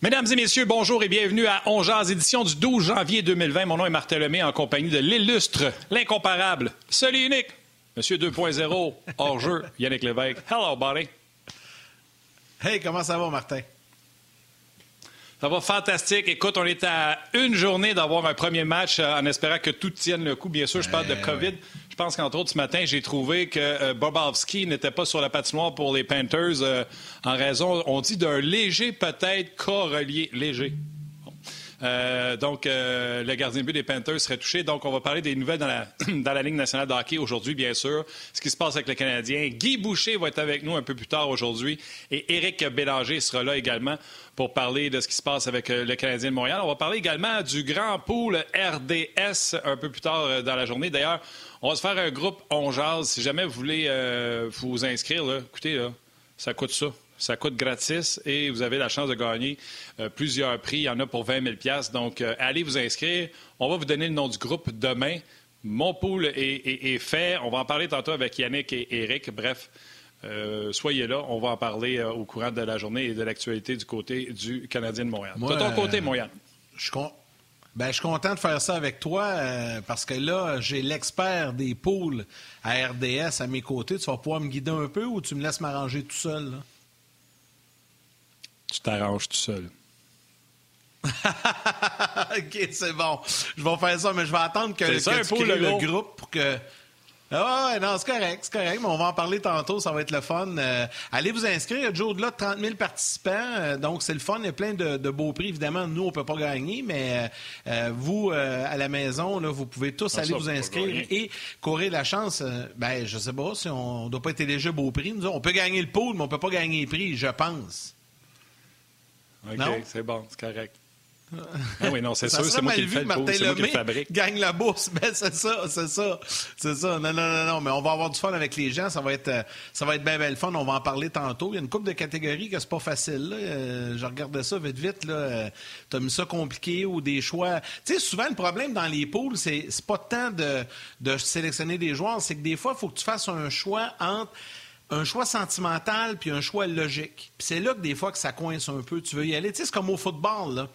Mesdames et messieurs, bonjour et bienvenue à Ongeaz, édition du 12 janvier 2020. Mon nom est Martin Lemay en compagnie de l'illustre, l'incomparable, seul et unique, Monsieur 2.0, hors jeu, Yannick Lévesque. Hello, buddy. Hey, comment ça va, Martin? Ça va fantastique. Écoute, on est à une journée d'avoir un premier match euh, en espérant que tout tienne le coup. Bien sûr, je parle de Eh COVID. Je pense qu'entre autres, ce matin, j'ai trouvé que euh, n'était pas sur la patinoire pour les Panthers euh, en raison, on dit, d'un léger peut-être cas. Léger. Euh, donc, euh, le gardien de but des Panthers serait touché. Donc, on va parler des nouvelles dans la, dans la Ligue nationale de aujourd'hui, bien sûr. Ce qui se passe avec le Canadien. Guy Boucher va être avec nous un peu plus tard aujourd'hui. Et Éric Bélanger sera là également pour parler de ce qui se passe avec euh, le Canadien de Montréal. On va parler également du grand pool RDS un peu plus tard dans la journée. D'ailleurs, on va se faire un groupe On Jase. Si jamais vous voulez vous inscrire, écoutez, ça coûte ça. Ça coûte gratis et vous avez la chance de gagner euh, plusieurs prix. Il y en a pour 20 000 Donc, euh, allez vous inscrire. On va vous donner le nom du groupe demain. Mon pool est, est- est fait. On va en parler tantôt avec Yannick et Eric. Bref, euh, soyez là. On va en parler euh, au courant de la journée et de l'actualité du côté du Canadien de Montréal. Moi, de ton côté, euh, Montréal. Je con- ben, je suis content de faire ça avec toi parce que là, j'ai l'expert des poules à RDS à mes côtés. Tu vas pouvoir me guider un peu ou tu me laisses m'arranger tout seul? là? Tu t'arranges tout seul. OK, c'est bon. Je vais faire ça, mais je vais attendre que, que ça, tu crées le gros. groupe pour que... Ah ouais, non, c'est correct, c'est correct, mais on va en parler tantôt, ça va être le fun. Euh, allez vous inscrire, il y a déjà au-delà de 30 000 participants, euh, donc c'est le fun, il y a plein de, de beaux prix. Évidemment, nous, on peut pas gagner, mais euh, vous, à la maison, là, vous pouvez tous Ah, aller vous on inscrire et courir la chance. ben, je sais pas si on ne doit pas être éligible au prix. Nous, on peut gagner le pool, mais on peut pas gagner le prix, je pense. OK, c'est bon, c'est correct. Ah oui, non, c'est Ça sûr, c'est moi qui le fais, Martin c'est moi qui le Lemay fabrique. gagne la bourse. Ben, c'est ça, c'est ça. C'est ça. Non, non, non, non, mais on va avoir du fun avec les gens. Ça va être, euh, ça va être bien, bien le fun. On va en parler tantôt. Il y a une couple de catégories que c'est pas facile. là. Euh, je regardais ça vite, vite. Là. Euh, T'as mis ça compliqué ou des choix. Tu sais, souvent, le problème dans les poules, c'est, c'est pas tant de, de sélectionner des joueurs, c'est que des fois, il faut que tu fasses un choix entre un choix sentimental puis un choix logique. C'est là que des fois que ça coince un peu. Tu veux y aller. C'est comme au football, là.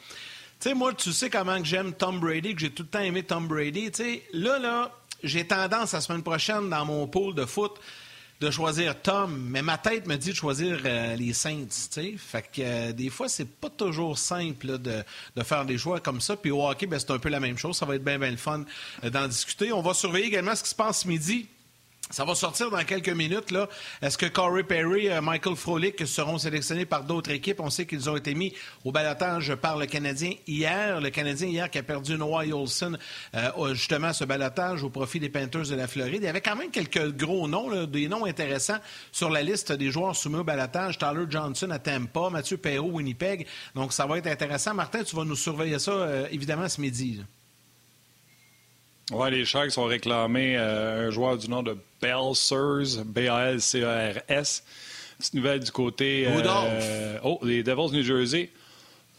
Tu sais, moi, tu sais comment j'aime Tom Brady, que j'ai tout le temps aimé Tom Brady. Là, là, j'ai tendance la semaine prochaine dans mon pool de foot de choisir Tom, mais ma tête me dit de choisir euh, les Saints, tu. Fait que euh, des fois, c'est pas toujours simple de, faire des choix comme ça. Puis au hockey, ben, c'est un peu la même chose. Ça va être bien, bien le fun euh, d'en discuter. On va surveiller également ce qui se passe midi. Ça va sortir dans quelques minutes. Là. Est-ce que Corey Perry, euh, Michael Frolic seront sélectionnés par d'autres équipes? On sait qu'ils ont été mis au balotage par le Canadien hier. Le Canadien hier qui a perdu Noah Olson, euh, justement, ce balotage au profit des Panthers de la Floride. Il y avait quand même quelques gros noms, des noms intéressants sur la liste des joueurs soumis au balotage. Tyler Johnson à Tampa, Mathieu Perrault, Winnipeg. Donc, ça va être intéressant. Martin, tu vas nous surveiller ça, euh, évidemment, ce midi. Ouais, les Sharks ont réclamé euh, un joueur du nom de Belsers, B-A-L-C-E-R-S. Petite nouvelle du côté. euh, Rudolph. oh, les Devils New Jersey.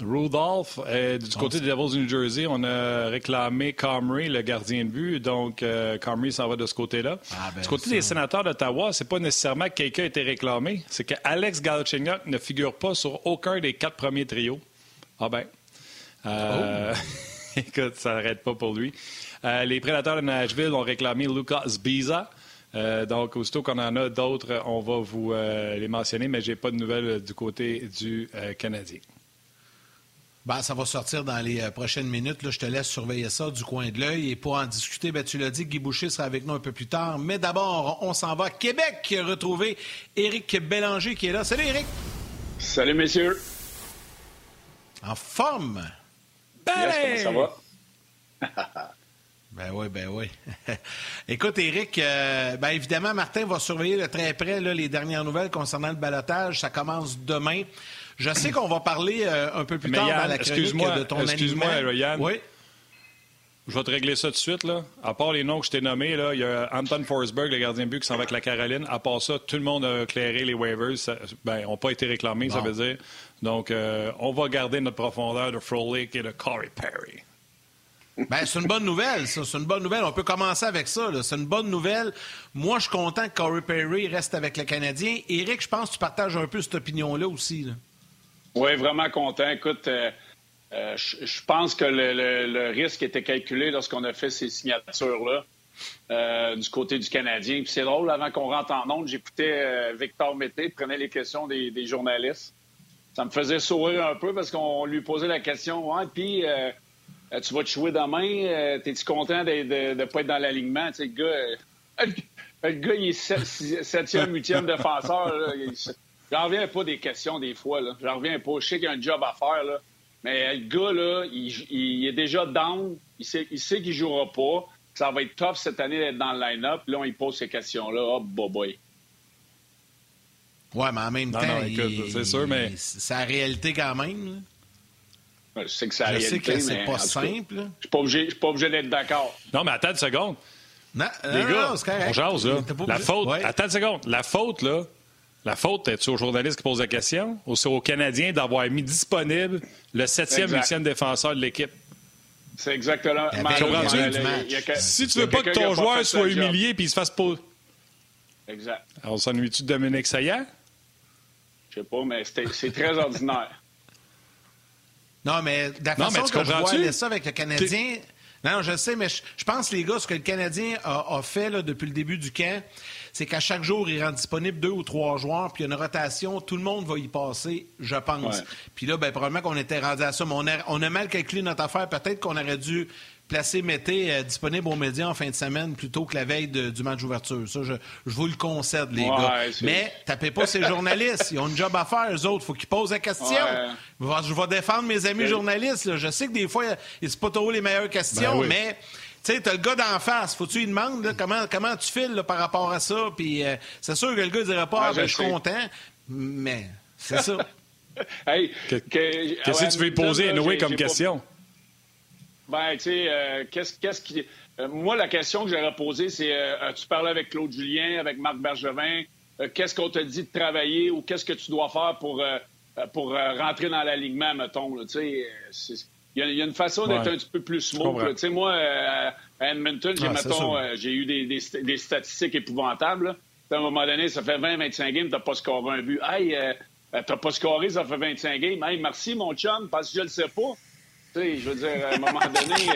Rudolph. Euh, du côté des Devils du New Jersey, on a réclamé Comrie, le gardien de but. Donc, euh, Comrie s'en va de ce côté-là. Ah, ben, du côté ça. des sénateurs d'Ottawa, c'est pas nécessairement que quelqu'un a été réclamé. C'est que Alex Galchenyuk ne figure pas sur aucun des quatre premiers trios. Ah ben. Euh, Écoute, ça n'arrête pas pour lui. Euh, les prédateurs de Nashville ont réclamé Lucas Biza. Euh, donc, aussitôt qu'on en a d'autres, on va vous euh, les mentionner, mais j'ai pas de nouvelles euh, du côté du euh, Canadien. Ben, ça va sortir dans les euh, prochaines minutes. Là, je te laisse surveiller ça du coin de l'œil. Et pour en discuter, ben, tu l'as dit, Guy Boucher sera avec nous un peu plus tard. Mais d'abord, on s'en va à Québec retrouver Éric Bélanger qui est là. Salut Éric! Salut, messieurs. En forme! Yes, ça va? Ben oui, ben oui. Écoute, Eric, euh, ben évidemment, Martin va surveiller de très près là, les dernières nouvelles concernant le balotage. Ça commence demain. Je sais qu'on va parler euh, un peu plus tard dans la chronique de ton Excuse-moi, Yann. Oui. Je vais te régler ça tout de suite. Là. À part les noms que je t'ai nommés, là, il y a Anton Forsberg, le gardien de but, qui s'en va avec la Caroline. À part ça, tout le monde a éclairé les waivers. Ça, ben, n'ont pas été réclamés, ça veut dire. Donc, euh, on va garder notre profondeur de Frolic et de Corey Perry. Ben, c'est une bonne nouvelle, ça. C'est une bonne nouvelle. On peut commencer avec ça. C'est une bonne nouvelle. Moi, je suis content que Corey Perry reste avec le Canadien. Éric, je pense que tu partages un peu cette opinion-là aussi. Oui, vraiment content. Écoute, euh, euh, je, pense que le, risque était calculé lorsqu'on a fait ces signatures-là euh, du côté du Canadien. Puis c'est drôle, avant qu'on rentre en onde, j'écoutais Victor Mété, prenait les questions des, journalistes. Ça me faisait sourire un peu parce qu'on lui posait la question, ouais, puis tu vas te jouer demain, euh, t'es-tu content de ne pas être dans l'alignement? le gars, euh, le gars, il est septième, huitième défenseur. J'en reviens pas des questions des fois. J'en reviens pas. Je sais qu'il y a un job à faire. Là. Mais le gars, là, il, est déjà down. Il sait, il sait qu'il jouera pas. Ça va être tough cette année d'être dans le line-up. Là, on lui pose ces questions-là. Oh, boy, boy. Ouais, mais en même temps, c'est sûr, mais... c'est la réalité quand même. Je sais que c'est la sais que c'est pas simple. Je suis pas obligé, d'être d'accord. Non, mais attends une seconde. Non, Les gars, on jase, là. La faute, attends une seconde. La faute, là, la faute, es-tu au journaliste qui pose la question ou c'est au Canadien d'avoir mis disponible le septième, huitième défenseur de l'équipe? C'est exactement. Si tu veux pas que ton joueur soit humilié et il se fasse pas. Exact. Alors, s'ennuie-tu de Dominique Saillant? Je sais pas, mais c'est très ordinaire. Non, mais de la façon que je vois ça avec le Canadien... Non, je sais, mais je, pense, les gars, ce que le Canadien a, fait là, depuis le début du camp, c'est qu'à chaque jour, il rend disponible deux ou trois joueurs, puis il y a une rotation, tout le monde va y passer, je pense. Puis là, ben, probablement qu'on était rendu à ça, mais on a, on a mal calculé notre affaire. Peut-être qu'on aurait dû placer Mété euh, disponible aux médias en fin de semaine plutôt que la veille du match d'ouverture. Ça, je, vous le concède, les gars. Mais tapez pas ces journalistes. Ils ont un job à faire, eux autres. faut qu'ils posent la question. Je vais défendre mes amis journalistes. Je sais que des fois, ils se pas trop les meilleures questions, ben mais... Tu sais, t'as le gars d'en face. Faut-tu lui demander comment, comment tu files par rapport à ça? Puis euh, c'est sûr que le gars ne dirait pas, ah, ben, je suis content. Mais c'est ça. hey, Qu'est-ce que tu veux lui poser, Noé, comme question? Ben, tu sais, euh, qu'est-ce qui. Euh, moi, la question que j'aurais posée, c'est euh, tu parles avec Claude Julien, avec Marc Bergevin, qu'est-ce qu'on te dit de travailler ou qu'est-ce que tu dois faire pour, pour rentrer dans l'alignement, mettons, tu sais. Il y, a une façon d'être un petit peu plus smooth. Tu sais, moi, à Edmonton, j'ai, ah, j'ai eu des, des, statistiques épouvantables. À un moment donné, ça fait 20-25 games, t'as pas scoré un but. Hey, t'as pas scoré, ça fait 25 games. Hey, merci, mon chum, parce que je le sais pas. Tu sais, je veux dire, à un moment donné.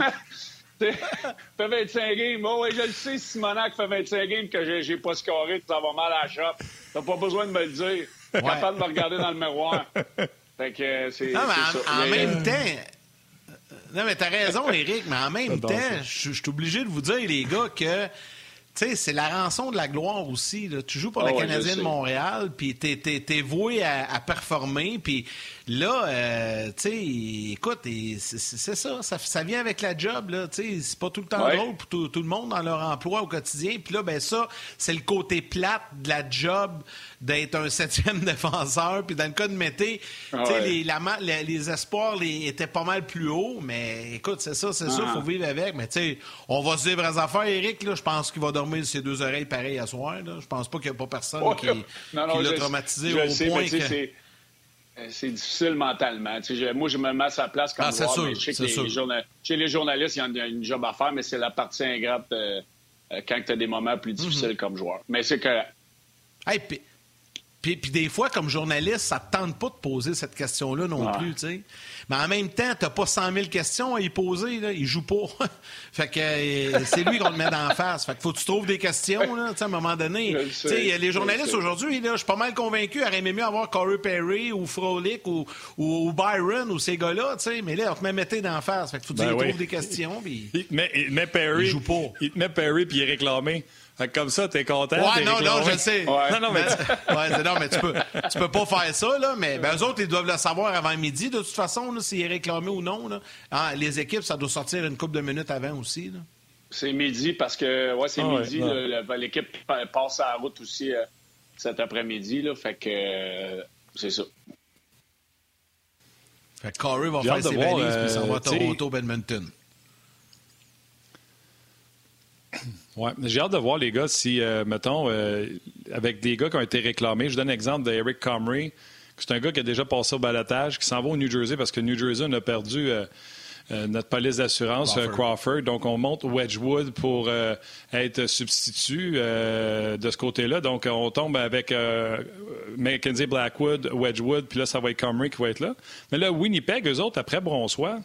Euh... fait 25 games. Oh, ouais, je le sais, Simonac fait 25 games que j'ai pas scoré, ça va mal à la shop. T'as pas besoin de me le dire. T'es capable de me regarder dans le miroir. Fait que euh, c'est. Non, mais en, même temps. Euh, non, mais t'as raison, Eric, mais en même temps, je suis obligé de vous dire, les gars, que tu sais, c'est la rançon de la gloire aussi. Là. Tu joues pour le ah Canadien de Montréal, puis t'es, es, voué à, performer. Puis là, euh, tu sais, écoute, c'est, ça, ça, vient avec la job. Là, c'est pas tout le temps drôle pour tout, le monde dans leur emploi au quotidien. Puis là, ben ça, c'est le côté plate de la job d'être un septième défenseur. Puis dans le cas de Mété, ah les, les, espoirs les, étaient pas mal plus hauts. Mais écoute, c'est ça, c'est ça, il faut ah. vivre avec. Mais tu sais, on va se dire vraies affaires, Eric. Là, je pense qu'il va dormir ses deux oreilles pareilles à soir. Là. Je pense pas qu'il n'y a pas personne qui, l'a traumatisé au point que... Euh, c'est difficile mentalement. moi, je me mets à sa place comme ah, joueur, mais je sais que chez les journalistes, il y a une job à faire, mais c'est la partie ingrate euh, euh, quand tu as des moments plus difficiles mhm. comme joueur. Mais c'est que... Hey, puis, des fois, comme journaliste, ça ne tente pas de poser cette question-là non plus, tu sais. Mais en même temps, tu n'as pas 100 000 questions à y poser, là. Il joue pas. fait que euh, c'est lui qu'on te met d'en face. Fait que faut que tu trouves des questions, là, à un moment donné. Tu sais, les journalistes aujourd'hui, je suis pas mal convaincu, auraient aimé mieux avoir Corey Perry ou Frolic ou, ou, Byron ou ces gars-là, tu sais. Mais là, on te met mettre d'en face. Fait que faut que tu ben trouves des questions. Puis... Il, te met, Perry. Il joue pas. Il te met Perry puis il est réclamé comme ça, t'es content. Ouais, non, non, je sais. Non, non, mais, tu... ouais, non, mais tu peux, tu peux pas faire ça, là. Mais ben, eux autres, ils doivent le savoir avant midi, de toute façon. s'il est réclamé ou non. Ah, les équipes, ça doit sortir une couple de minutes avant aussi. C'est midi parce que, ouais, c'est ah midi. L'équipe passe à la route aussi euh, cet après-midi. Fait que euh, c'est ça. Fait que Corey va faire ses valises puis s'en va à Toronto-Badminton. Ouais, j'ai hâte de voir les gars si, euh, mettons, avec des gars qui ont été réclamés. Je donne l'exemple d'Eric Comrie. C'est un gars qui a déjà passé au balatage, qui s'en va au New Jersey parce que New Jersey, on a perdu euh, notre police d'assurance, euh, Crawford. Donc, on monte Wedgwood pour euh, être substitut de ce côté-là. Donc, on tombe avec Mackenzie Blackwood, Wedgwood, puis là, ça va être Comrie qui va être là. Mais là, Winnipeg, eux autres, après Bronsois,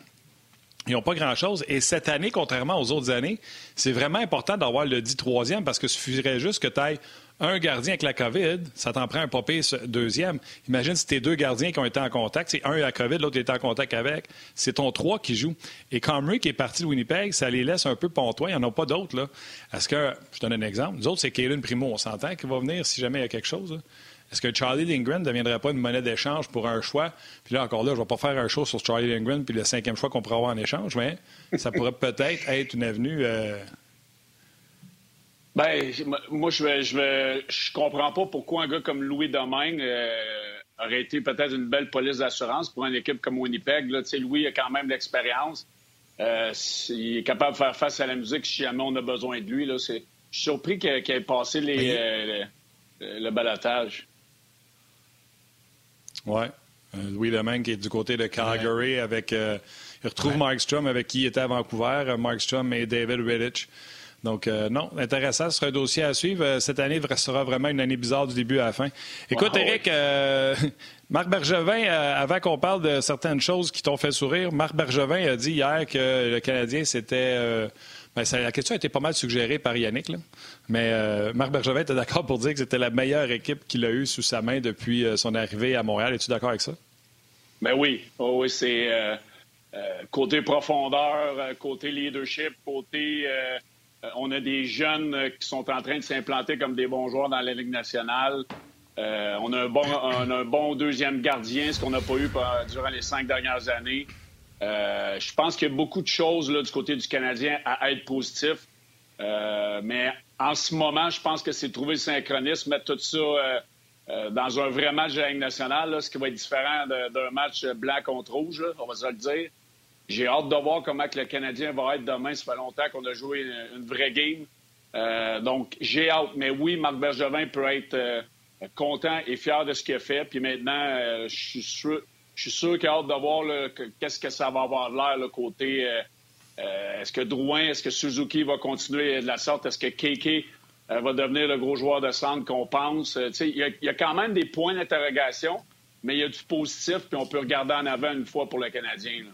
ils n'ont pas grand-chose. Et cette année, contrairement aux autres années, c'est vraiment important d'avoir le dit troisième parce que suffirait juste que tu ailles un gardien avec la COVID, ça t'en prend un papier deuxième. Imagine si tes deux gardiens qui ont été en contact, c'est un à la COVID, l'autre est en contact avec, c'est ton trois qui joue. Et Comrie qui est parti de Winnipeg, ça les laisse un peu pontois. Il n'y en a pas d'autres. Est-ce que, je donne un exemple, nous autres, c'est Kaylin Primo, on s'entend qu'il va venir si jamais il y a quelque chose. Est-ce que Charlie Lindgren ne deviendrait pas une monnaie d'échange pour un choix? Puis là, encore là, je ne vais pas faire un show sur Charlie Lindgren puis le cinquième choix qu'on pourrait avoir en échange, mais ça pourrait peut-être être une avenue euh, ben, moi, je ne je, je comprends pas pourquoi un gars comme Louis Domingue euh, aurait été peut-être une belle police d'assurance pour une équipe comme Winnipeg. Là, Louis a quand même l'expérience. Euh, il est capable de faire face à la musique si jamais on a besoin de lui. Là, je suis surpris qu'il ait passé les, euh, le, balatage. Oui. Louis Domingue qui est du côté de Calgary avec. il retrouve Mark Strom avec qui il était à Vancouver. Mark Strom et David Riddich. Donc, euh, non, intéressant. Ce sera un dossier à suivre. Euh, cette année sera vraiment une année bizarre du début à la fin. Écoute, Eric, euh, Marc Bergevin, avant qu'on parle de certaines choses qui t'ont fait sourire, Marc Bergevin a dit hier que le Canadien, Ben, la question a été pas mal suggérée par Yannick. Mais Marc Bergevin était d'accord pour dire que c'était la meilleure équipe qu'il a eue sous sa main depuis son arrivée à Montréal. Es-tu d'accord avec ça? Ben oui. Oh, oui, c'est côté profondeur, côté leadership, côté euh, on a des jeunes euh, qui sont en train de s'implanter comme des bons joueurs dans la Ligue nationale. Euh, on, a un bon, un bon deuxième gardien, ce qu'on n'a pas eu durant les cinq dernières années. Je pense qu'il y a beaucoup de choses du côté du Canadien à être positif. mais en ce moment, je pense que c'est trouver le synchronisme, mettre tout ça dans un vrai match de la nationale, ce qui va être différent d'un match blanc contre rouge, on va se le dire. J'ai hâte de voir comment que le Canadien va être demain. Ça fait longtemps qu'on a joué une, vraie game. Euh, donc, j'ai hâte. Mais oui, Marc Bergevin peut être euh, content et fier de ce qu'il a fait. Puis maintenant, euh, je suis sûr, je sûr qu'il a hâte de voir qu'est-ce que ça va avoir l'air, le côté. est-ce que Drouin, est-ce que Suzuki va continuer de la sorte? Est-ce que Keke va devenir le gros joueur de centre qu'on pense? Il y, a quand même des points d'interrogation, mais il y a du positif, puis on peut regarder en avant une fois pour le Canadien.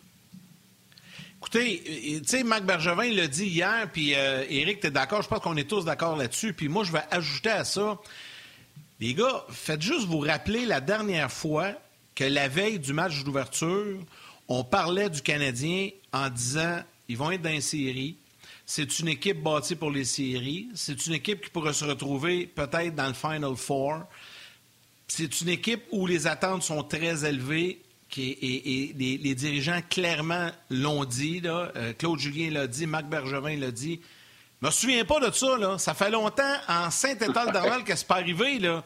Écoutez, euh, tu sais, Marc Bergevin l'a dit hier, puis euh, Éric, tu es d'accord? Je pense qu'on est tous d'accord là-dessus. Puis moi, je vais ajouter à ça. Les gars, faites juste vous rappeler la dernière fois que la veille du match d'ouverture, on parlait du Canadien en disant ils vont être dans les séries. C'est une équipe bâtie pour les séries. C'est une équipe qui pourrait se retrouver peut-être dans le Final Four. C'est une équipe où les attentes sont très élevées et, les, dirigeants clairement l'ont dit. Euh, Claude Julien l'a dit, Marc Bergevin l'a dit. Je me souviens pas de ça. Là. Ça fait longtemps en Saint-Étal d'Arval que c'est pas arrivé. Là.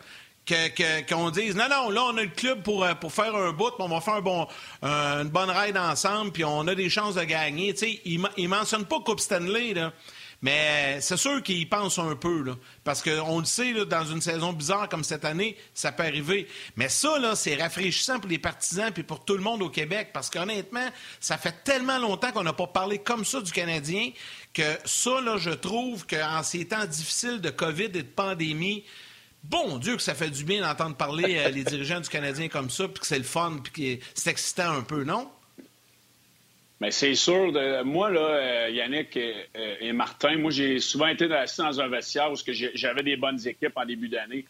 Qu'on dise non, non, là, on a le club pour, euh, pour faire un bout, on va faire un bon, une bonne ride ensemble, puis on a des chances de gagner. il ne mentionne pas Coupe Stanley. Là. Mais c'est sûr qu'ils pensent un peu, là, parce qu'on le sait, dans une saison bizarre comme cette année, ça peut arriver. Mais ça, là, c'est rafraîchissant pour les partisans et pour tout le monde au Québec, parce qu'honnêtement, ça fait tellement longtemps qu'on n'a pas parlé comme ça du Canadien que ça, là, je trouve qu'en ces temps difficiles de COVID et de pandémie, Bon Dieu que ça fait du bien d'entendre parler euh, les dirigeants du Canadien comme ça, puis que c'est le fun, puis que c'est excitant un peu, non? Mais c'est sûr, moi, là, euh, Yannick et, Martin, moi, j'ai souvent été assis dans un vestiaire où j'avais des bonnes équipes en début d'année.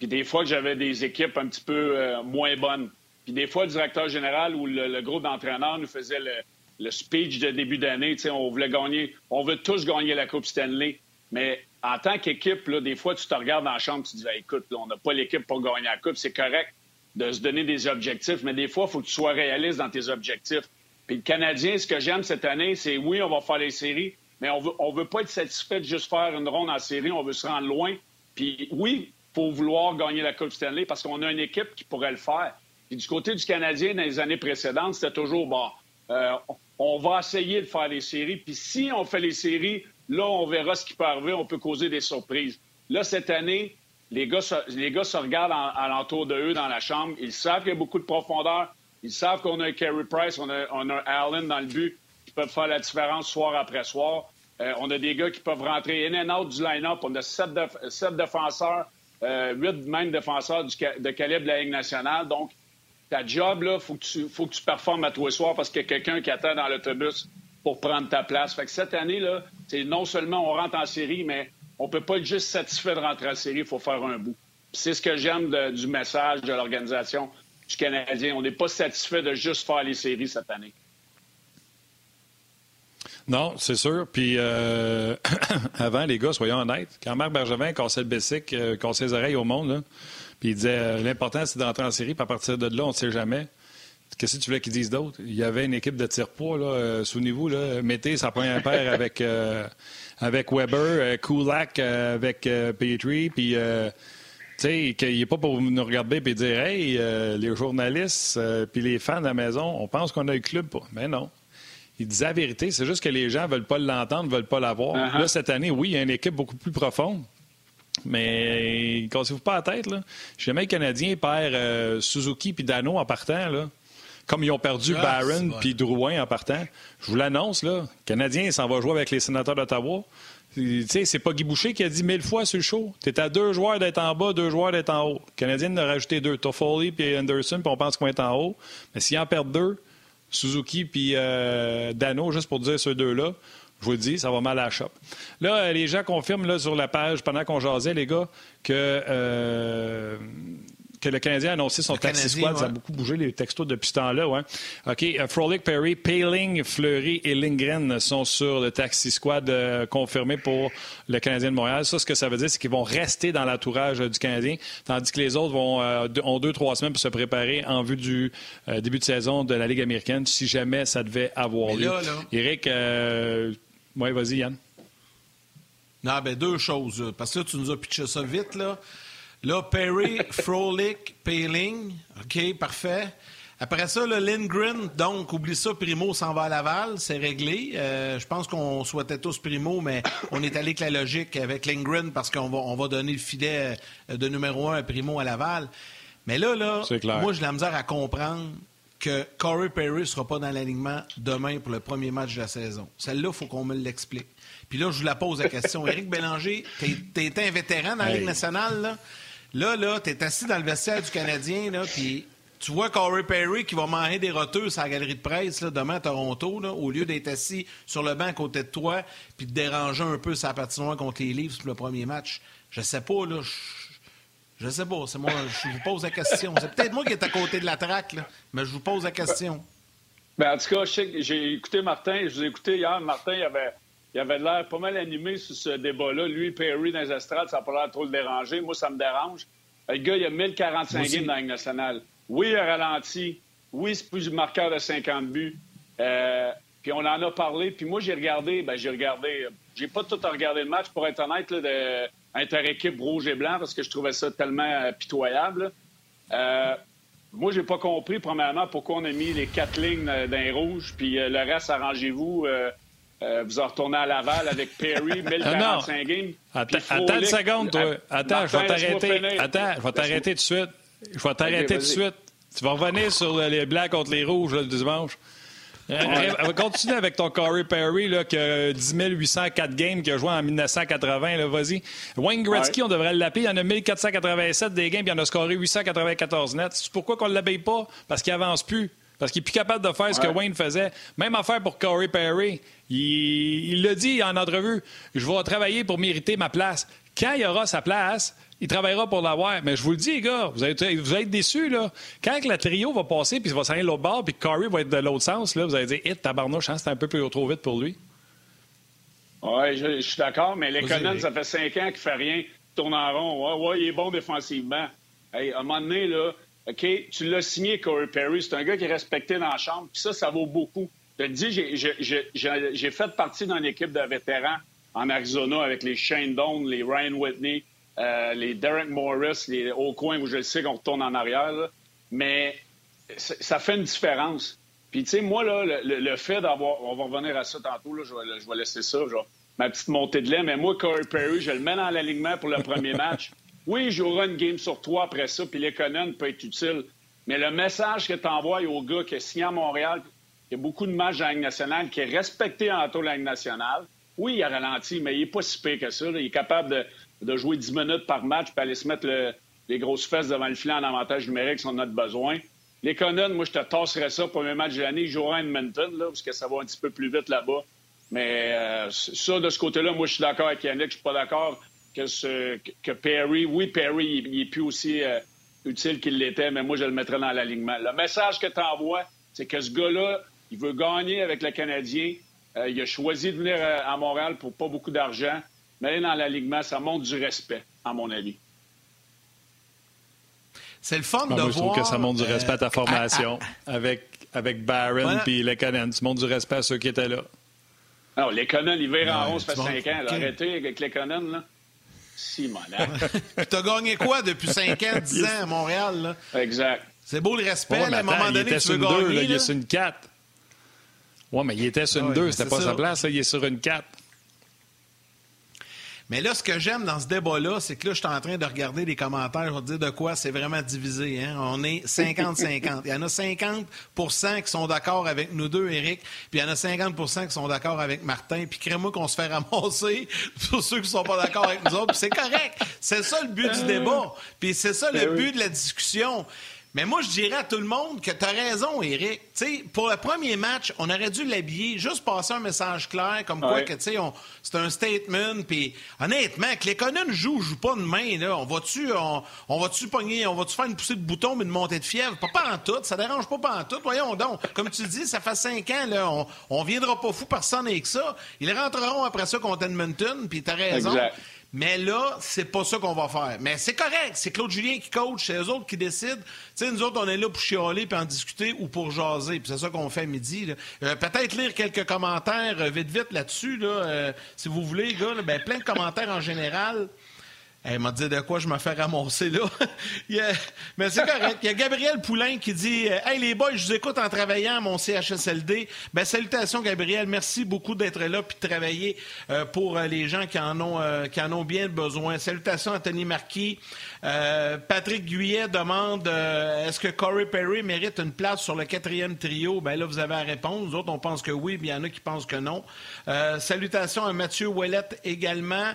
Puis des fois, j'avais des équipes un petit peu euh, moins bonnes. Puis des fois, le directeur général ou le, groupe d'entraîneurs nous faisait le, speech de début d'année. On voulait gagner, on veut tous gagner la Coupe Stanley. Mais en tant qu'équipe, des fois, tu te regardes dans la chambre, tu te dis écoute, on n'a pas l'équipe pour gagner la Coupe, c'est correct. de se donner des objectifs, mais des fois, il faut que tu sois réaliste dans tes objectifs. Puis le Canadien, ce que j'aime cette année, c'est oui, on va faire les séries, mais on veut, veut pas être satisfait de juste faire une ronde en série, on veut se rendre loin. Puis oui, faut vouloir gagner la Coupe Stanley parce qu'on a une équipe qui pourrait le faire. Puis du côté du Canadien, dans les années précédentes, c'était toujours, bon, euh, on va essayer de faire les séries. Puis si on fait les séries, là, on verra ce qui peut arriver, on peut causer des surprises. Là, cette année, les gars, se, les gars se regardent alentour de eux dans la chambre. Ils savent qu'il y a beaucoup de profondeur. Ils savent qu'on a un Carey Price, on a, on a Allen dans le but qui peuvent faire la différence soir après soir. Euh, on a des gars qui peuvent rentrer in and out du line-up. On a sept, défenseurs, euh, huit même défenseurs de calibre de la Ligue nationale. Donc, ta job, là, faut que tu, faut que tu performes à toi soir parce qu'il y a quelqu'un qui attend dans l'autobus pour prendre ta place. Fait que cette année, là, non seulement on rentre en série, mais on peut pas être juste satisfait de rentrer en série, il faut faire un bout. C'est ce que j'aime du message de l'organisation du Canadien. On n'est pas satisfait de juste faire les séries cette année. Non, c'est sûr. Puis euh, avant, les gars, soyons honnêtes, quand Marc Bergevin cassait le Bessic, euh, cassait les oreilles au monde, puis il disait euh, l'important, c'est d'entrer en série, puis à partir de là, on ne sait jamais. Qu'est-ce que tu voulais qu'ils disent d'autre? Il y avait une équipe de tir-poids, là, souvenez-vous, là, mettez sa première paire avec, avec Weber, Kulak avec Petrie, puis tu sais, qu'il n'est pas pour nous regarder et dire Hey, les journalistes puis les fans de la maison, on pense qu'on a le club. Mais non. Il disait la vérité, c'est juste que les gens ne veulent pas l'entendre, ne veulent pas l'avoir. voir. Uh-huh. Là, cette année, oui, il y a une équipe beaucoup plus profonde. Mais cassez-vous pas la tête. Là. Jamais le Canadien perd euh, Suzuki puis Dano en partant. Là. Comme ils ont perdu ah, Barron puis Drouin en partant. Je vous l'annonce, là. Le Canadien s'en va jouer avec les sénateurs d'Ottawa. C'est pas Guy Boucher qui a dit mille fois sur le show. Tu à deux joueurs d'être en bas, deux joueurs d'être en haut. Le Canadien en a rajouté deux. Toffoli puis Anderson, puis on pense qu'on être en haut. Mais s'ils en perdent deux, Suzuki puis euh, Dano, juste pour dire ceux deux-là, je vous le dis, ça va mal à la shop. Là, les gens confirment là, sur la page, pendant qu'on jasait, les gars, que euh, que le Canadien a annoncé son taxi squad. Ça a beaucoup bougé les textos depuis ce temps-là. Ouais. OK. Euh, Frolic, Perry, Paling, Fleury et Lindgren sont sur le taxi squad euh, confirmé pour le Canadien de Montréal. Ça, ce que ça veut dire, c'est qu'ils vont rester dans l'entourage du Canadien, tandis que les autres vont, euh, ont deux, trois semaines pour se préparer en vue du début de saison de la Ligue américaine, si jamais ça devait avoir lieu. Là, Eric, oui, vas-y, Yann. Non, ben deux choses. Parce que là, tu nous as pitché ça vite, là. Là, Perry, Frolic, Paling. OK, parfait. Après ça, le Lindgren, donc, oublie ça, Primo s'en va à Laval, c'est réglé. Euh, je pense qu'on souhaitait tous Primo, mais on est allé avec la logique avec Lindgren parce qu'on va, on va donner le filet euh, de numéro un à Primo à Laval. Mais là, là, moi, j'ai la misère à comprendre que Corey Perry ne sera pas dans l'alignement demain pour le premier match de la saison. Celle-là, il faut qu'on me l'explique. Puis là, je vous la pose la question. Éric Bélanger, tu été un vétéran dans la Ligue nationale, là? Là, là, t'es assis dans le vestiaire du Canadien, là, puis tu vois Corey Perry qui va manger des roteux à la galerie de presse là, demain à Toronto, au lieu d'être assis sur le banc à côté de toi puis de déranger un peu sa patinoire contre les livres pour le premier match. Je sais pas, là. Je, sais pas. C'est moi, je vous pose la question. C'est peut-être moi qui est à côté de la traque, là, mais je vous pose la question. Ben, en tout cas, j'ai écouté Martin. Je vous ai écouté hier. Martin, il avait il avait l'air pas mal animé sur ce débat-là. Lui, Perry dans les estrades, ça n'a pas l'air trop le déranger. Moi, ça me dérange. Le gars, il a 1045 games dans la nationale. Oui, il a ralenti. Oui, c'est plus du marqueur de 50 buts. Euh, puis on en a parlé. Puis moi, j'ai regardé, ben j'ai regardé. J'ai pas tout regardé le match, pour être honnête, là, de inter-équipe rouge et blanc, parce que je trouvais ça tellement euh, pitoyable. Euh, moi, j'ai pas compris, premièrement, pourquoi on a mis les quatre lignes d'un rouge, puis le reste, arrangez-vous. Euh, vous en retournez à Laval avec Perry, 1045 games. Attends, attends une seconde, toi. Attends, je vais t'arrêter. Attends, je vais t'arrêter tout de suite. Je vais t'arrêter tout de suite. Tu vas revenir sur les blancs contre les rouges le dimanche. On va continuer avec ton Corey Perry, là, qui a 10 804 games, qui a joué en 1980. Vas-y. Wayne Gretzky, on devrait l'appeler. Il y en a 1487 des games, puis il en a scoré 894 nets. C'est pourquoi qu'on ne l'abeille pas? Parce qu'il avance plus. Parce qu'il est plus capable de faire ce que Wayne faisait. Même affaire pour Corey Perry. Il l'a dit en entrevue. Je vais travailler pour mériter ma place. Quand il aura sa place, il travaillera pour l'avoir. Mais je vous le dis, les gars, vous allez, vous être déçus, là. Quand le trio va passer, puis il va s'arrêter l'autre bord, puis Corey va être de l'autre sens, là, vous allez dire, hit, tabarnouche, hein, c'est un peu plus trop vite pour lui. Oui, je, suis d'accord, mais les Conan, ça fait cinq ans qu'il fait rien, tourne en rond. Ouais, ouais, il est bon défensivement. Hey, à un moment donné, là, OK? Tu l'as signé, Corey Perry. C'est un gars qui est respecté dans la chambre. Puis ça, ça vaut beaucoup. Je te dis, j'ai fait partie d'une équipe de vétérans en Arizona avec les Shane Doan, les Ryan Whitney, euh, les Derek Morris, les au coin où je sais qu'on retourne en arrière. Mais ça fait une différence. Puis, tu sais, moi, là, le, fait d'avoir. On va revenir à ça tantôt, là, je, vais, je vais laisser ça, genre, ma petite montée de lait. Mais moi, Corey Perry, je le mets dans l'alignement pour le premier match. Oui, il jouera une game sur trois après ça, puis l'économie peut être utile. Mais le message que tu envoies au gars qui signé à Montréal, qui a beaucoup de matchs dans la Ligue nationale, qui est respecté en tour de la nationale, oui, il a ralenti, mais il n'est pas si pire que ça. Il est capable de, jouer 10 minutes par match puis aller se mettre les grosses fesses devant le filet en avantage numérique si on a besoin. Les moi, je te tasserais ça le match de l'année. Il jouera à Edmonton, là, parce que ça va un petit peu plus vite là-bas. Mais euh, ça, de ce côté-là, moi, je suis d'accord avec Yannick. Je suis pas d'accord que, que Perry, oui, Perry, il, est plus aussi euh, utile qu'il l'était, mais moi, je le mettrais dans l'alignement. Le message que tu envoies, c'est que ce gars-là, il veut gagner avec le Canadien. Euh, il a choisi de venir à Montréal pour pas beaucoup d'argent. Mais aller dans l'alignement, ça montre du respect, à mon avis. C'est le fun ah, de moi, voir... Je trouve que ça montre du respect à ta formation avec, avec Barron et Lekonen. Tu montres du respect à ceux qui étaient là. Non, Lekonen, il vire en 11, ça fait 5 ans. Arrêtez avec Lekonen, là. Si, mon Tu as gagné quoi depuis 5 ans, 10 ans à Montréal? Là? Exact. C'est beau le respect, mais, à un moment donné, tu veux gagner. 2, là, il est sur une 4. Oui, mais il était sur une 2, ah c'était pas sa place, il est sur une 4. Mais là, ce que j'aime dans ce débat-là, c'est que là, je suis en train de regarder les commentaires. Je vais te dire de quoi c'est vraiment divisé. Hein? On est 50-50. Il y en a 50% qui sont d'accord avec nous deux, Eric. Puis il y en a 50% qui sont d'accord avec Martin. Puis crée-moi qu'on se fait ramasser pour ceux qui ne sont pas d'accord avec nous autres. c'est correct. C'est ça le but du débat. Puis c'est ça le ben but de la discussion. Mais moi, je dirais à tout le monde que tu as raison, Eric. sais, pour le premier match, on aurait dû l'habiller, juste passer un message clair, comme quoi que c'est un statement. Puis honnêtement, que l'économie joue ou joue pas de main, là, on va-tu on, on va-tu pogner, on va-tu faire une poussée de bouton, mais une montée de fièvre? Pas, pas en tout, ça dérange pas, pas en tout. Voyons donc, comme tu dis, ça fait cinq ans, là, on, on viendra pas fou personne avec ça. Ils rentreront après ça contre Edmonton, puis tu as raison. Mais là, c'est pas ça qu'on va faire. Mais c'est correct. C'est Claude Julien qui coach, c'est eux autres qui décident. Tu sais, nous autres, on est là pour chialer puis en discuter ou pour jaser. Puis c'est ça qu'on fait midi. Euh, peut-être lire quelques commentaires euh, vite, vite là-dessus, là, euh, si vous voulez, gars. ben, plein de commentaires en général. Elle m'a dit de quoi je me fais ramasser là? Mais c'est correct. Il y a Gabriel Poulain qui dit Hey les boys, je vous écoute en travaillant à mon CHSLD. Ben, salutations Gabriel, merci beaucoup d'être là puis de travailler euh, pour euh, les gens qui en ont euh, qui en ont bien besoin. Salutations Anthony Marquis. Patrick Guyet demande Est-ce que Corey Perry mérite une place sur le quatrième trio? Ben là, vous avez la réponse. Nous autres, on pense que oui, mais il y en a qui pensent que non. salutations à Mathieu Ouellette également.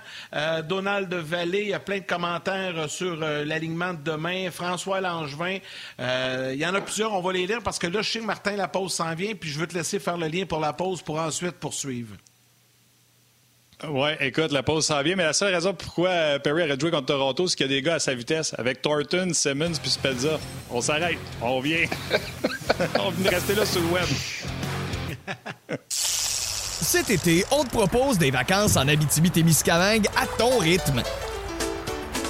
Donald Vallée y a plein de commentaires sur euh, l'alignement de demain. François Langevin, euh, il y en a plusieurs, on va les lire parce que là, je sais que Martin, la pause s'en vient, puis je veux te laisser faire le lien pour la pause pour ensuite poursuivre. Oui, écoute, la pause s'en vient, mais la seule raison pourquoi euh, Perry aurait joué contre Toronto, c'est qu'il y a des gars à sa vitesse, avec Thornton, Simmons puis Spezza. On s'arrête, on vient. on vient rester là sur le web. Cet été, on te propose des vacances en Abitibi-Témiscamingue à ton rythme.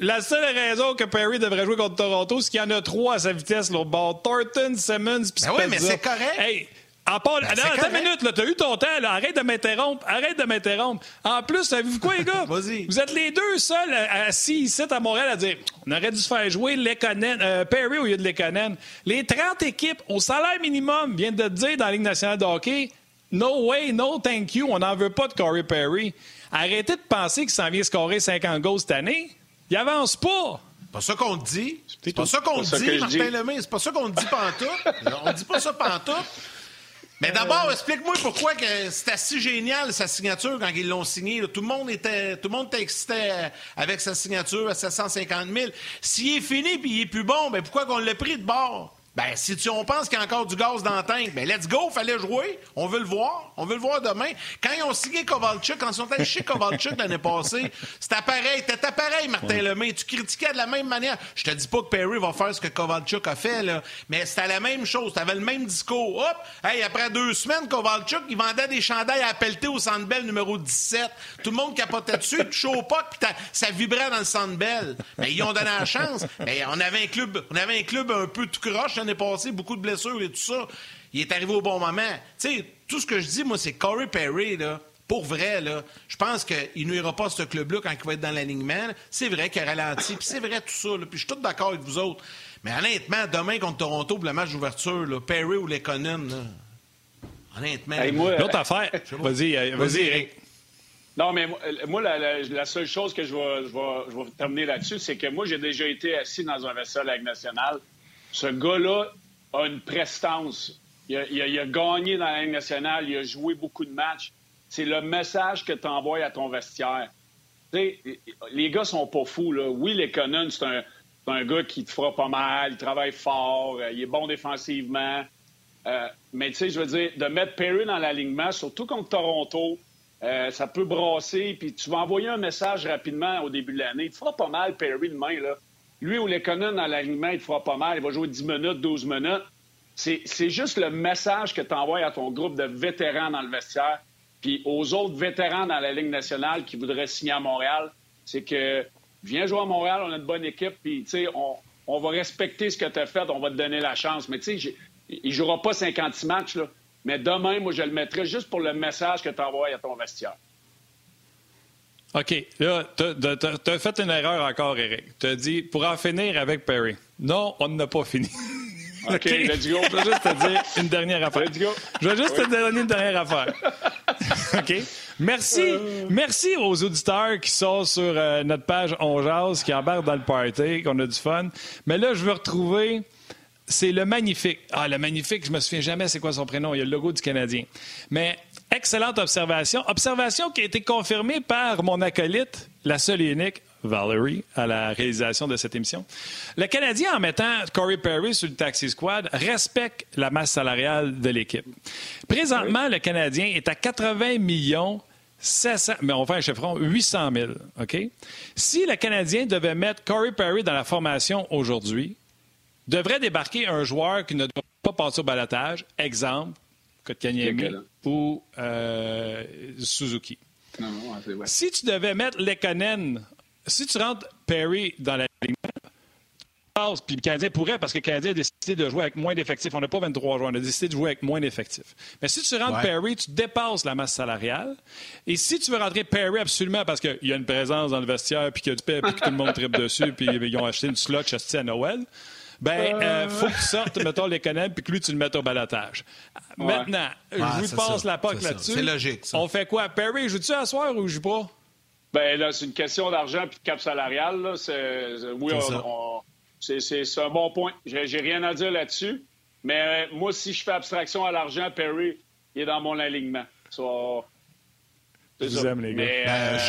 la seule raison que Perry devrait jouer contre Toronto, c'est qu'il y en a trois à sa vitesse, l'autre bord. Thornton, Simmons, puis ben oui, mais c'est correct. Hey, à part, ben, attends une minute, t'as eu ton temps, là. arrête de m'interrompre, arrête de m'interrompre. En plus, savez-vous quoi, les gars? Vous êtes les deux seuls assis ici à Montréal à dire on aurait dû se faire jouer Lekonen, euh, Perry au lieu de Lekonen. Les 30 équipes au salaire minimum viennent de te dire dans la Ligue nationale de hockey No way, no thank you, on n'en veut pas de Corey Perry. Arrêtez de penser qu'il s'en vient scorer 50 goals cette année. Il avance pas. C'est pas ça qu'on dit. C'est pas ça qu'on dit, Martin Lemay. C'est pas ça qu'on dit pantoute. on dit pas ça pantoute. Mais d'abord, explique-moi pourquoi que c'était si génial sa signature quand ils l'ont signé. Tout le monde était, tout le monde était excité avec sa signature à 750 000. S'il est fini puis il est plus bon, ben pourquoi qu'on l'a pris de bord? Ben, si tu, on pense qu'il y a encore du gaz dans le tank, ben let's go, fallait jouer. On veut le voir. On veut le voir demain. Quand ils ont signé Kovalchuk, quand ils sont allés chez Kovalchuk l'année passée, c'était pareil. T'étais pareil, Martin Lemay. Tu critiquais de la même manière. Je te dis pas que Perry va faire ce que Kovalchuk a fait, là, mais c'était la même chose. T'avais le même discours. Hop! Hey, après deux semaines, Kovalchuk, il vendait des chandails à pelleter au Sandbell numéro 17. Tout le monde capotait dessus, puis chaud pas, puis ça vibrait dans le Sandbell. Mais ils ont donné la chance. Mais on avait un club, on avait un club un peu tout croche l'année passée, beaucoup de blessures et tout ça. Il est arrivé au bon moment. Tu sais, tout ce que je dis, moi, c'est Corey Perry, là. Pour vrai, là, je pense qu'il nuira pas ce club-là quand il va être dans l'alignement. C'est vrai qu'il a ralenti, puis c'est vrai tout ça. Puis je suis tout d'accord avec vous autres. Mais honnêtement, demain contre Toronto pour le match d'ouverture, Perry ou les Conan, honnêtement. L'autre affaire, vas-y, euh, vas-y, Eric. Non, mais moi, la, seule chose que je vais, je vais, terminer là-dessus, c'est que moi, j'ai déjà été assis dans un vaisseau à la Ligue nationale. Ce gars-là a une prestance. Il a, gagné dans la Ligue nationale, il a joué beaucoup de matchs. C'est le message que tu envoies à ton vestiaire. les gars sont pas fous. Là. Oui, les Conan, c'est un, gars qui te fera pas mal, il travaille fort, euh, il est bon défensivement. Euh, mais tu sais, je veux dire, de mettre Perry dans l'alignement, surtout contre Toronto, euh, ça peut brasser, puis tu vas envoyer un message rapidement au début de l'année. Il te fera pas mal, Perry, demain. Là. Lui ou les Conan dans l'alignement, il fera pas mal. Il va jouer 10 minutes, 12 minutes. C'est juste le message que tu envoies à ton groupe de vétérans dans le vestiaire, puis aux autres vétérans dans la Ligue nationale qui voudraient signer à Montréal, c'est que viens jouer à Montréal, on a une bonne équipe, puis on, on va respecter ce que tu as fait, on va te donner la chance. Mais tu sais, il jouera pas 56 matchs. Mais demain, moi, je le mettrai juste pour le message que tu envoies à ton vestiaire. OK. Là, tu as, fait une erreur encore, Eric. Tu as dit pour en finir avec Perry. Non, on n'a pas fini. OK, let's go. Je vais juste te dire une dernière affaire. Let's go. Je vais juste te donner une dernière affaire. OK? Merci. Merci aux auditeurs qui sont sur euh, notre page On qui embarquent dans le party, qu'on a du fun. Mais là, je veux retrouver c'est le magnifique. Ah, le magnifique, je me souviens jamais c'est quoi son prénom. Il y a le logo du Canadien. Mais excellente observation. Observation qui a été confirmée par mon acolyte, la seule et unique, Valerie, à la réalisation de cette émission. Le Canadien, en mettant Corey Perry sur le taxi squad, respecte la masse salariale de l'équipe. Présentement, le Canadien est à 80 millions 700, mais on fait un chiffron, 800 000, OK? Si le Canadien devait mettre Corey Perry dans la formation aujourd'hui, devrait débarquer un joueur qui ne doit pas passer au balatage, exemple, Kotkaniemi ou euh, Suzuki. Si tu devais mettre Lekonen, si tu rentres Perry dans la ligne, puis le Canadien pourrait, parce que le Canadien a décidé de jouer avec moins d'effectifs. On n'a pas 23 joueurs, on a décidé de jouer avec moins d'effectifs. Mais si tu rentres Perry, tu dépasses la masse salariale. Et si tu veux rentrer Perry absolument parce qu'il y a une présence dans le vestiaire, puis qu'il y a du paix, puis que tout le monde tripe dessus, puis ils ont acheté une slot à Noël, ben, il euh, faut qu'il sorte, mettons, l'économie, puis que lui, tu le mettes au balatage. Maintenant, je lui passe la POC là-dessus. C'est logique, ça. On fait quoi? Perry, joues-tu à soir ou je joue pas? Ben là, c'est une question d'argent puis de cap salarial. Là. oui, c'est un bon point. J'ai rien à dire là-dessus. Mais euh, moi, si je fais abstraction à l'argent, Perry, il est dans mon alignement. So, je vous aime, les gars. Mais, ben, je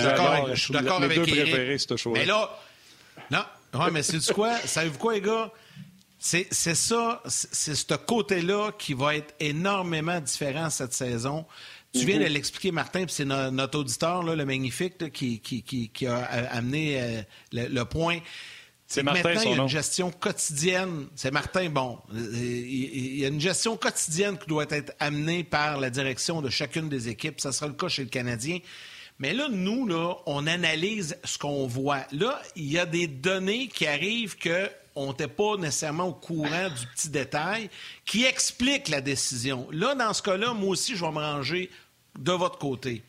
suis d'accord avec, avec Eric. Mais là, non, ouais, mais c'est quoi? Savez-vous quoi, les gars? C'est ça, c'est ce côté-là qui va être énormément différent cette saison. Tu viens de mhm. l'expliquer, Martin, puis c'est notre auditeur, là, le magnifique, qui, qui, qui, a amené euh, le, point. C'est Martin, Maintenant, il y a une gestion quotidienne. C'est Martin, bon. Euh, il y a une gestion quotidienne qui doit être amenée par la direction de chacune des équipes. Ça sera le cas chez le Canadien. Mais là, nous, là, on analyse ce qu'on voit. Là, il y a des données qui arrivent que on n'était pas nécessairement au courant du petit détail, qui explique la décision. Là, dans ce cas-là, moi aussi, je vais me ranger de votre côté.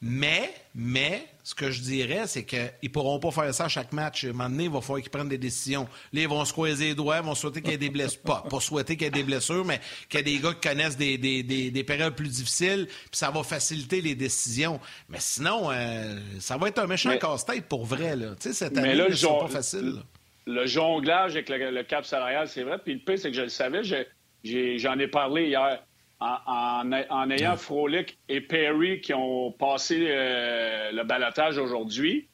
Mais, mais, ce que je dirais, c'est qu'ils ne pourront pas faire ça à chaque match. À un moment donné, il va falloir qu'ils prennent des décisions. Là, ils vont se croiser les doigts, ils vont souhaiter qu'il y ait des blessures. Pas, pas souhaiter qu'il y ait des blessures, mais qu'il y ait des gars qui connaissent des, des, des, périodes plus difficiles, puis ça va faciliter les décisions. Mais sinon, euh, ça va être un méchant casse-tête pour vrai. Là. Tu sais, cette année, c'est pas facile le jonglage avec le, cap salarial, c'est vrai. Puis le pire, c'est que je le savais, j'en ai, parlé hier. en, ayant Frolic et Perry qui ont passé le balotage aujourd'hui,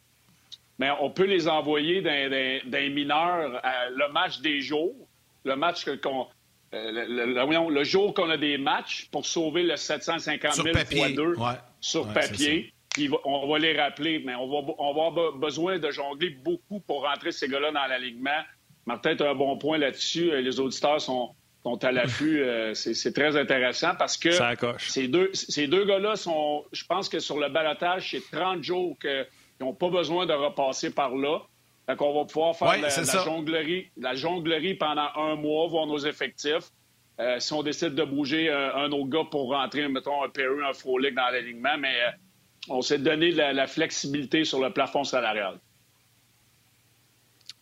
mais on peut les envoyer d'un mineur le match des jours, le match qu'on. le, jour qu'on a des matchs pour sauver le 750 000 fois 2 sur papier. On va les rappeler, mais on va, on va avoir besoin de jongler beaucoup pour rentrer ces gars-là dans l'alignement. Martin, tu as un bon point là-dessus. Les auditeurs sont, sont à l'affût. Euh, c'est très intéressant parce que ces deux, ces deux gars-là sont, je pense que sur le balotage, c'est 30 jours qu'ils n'ont pas besoin de repasser par là. Fait qu'on va pouvoir faire la, jonglerie, la jonglerie pendant un mois, voir nos effectifs. Euh, si on décide de bouger un, autre gars pour rentrer, mettons, un Perry, un Frolic dans l'alignement, mais euh, on s'est donné la flexibilité sur le plafond salarial.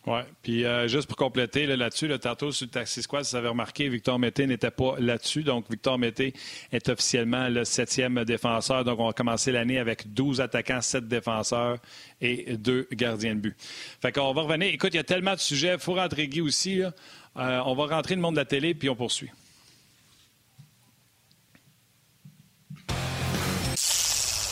Oui, puis euh, juste pour compléter là-dessus, le tantôt sur le Taxi Squad, vous avez remarqué, Victor Mété n'était pas là-dessus. Donc, Victor Mété est officiellement le septième défenseur. Donc, on va commencer l'année avec 12 attaquants, 7 défenseurs et 2 gardiens de but. Fait qu'on va revenir. Écoute, il y a tellement de sujets. Il faut rentrer Guy aussi. Euh, on va rentrer le monde de la télé, puis on poursuit.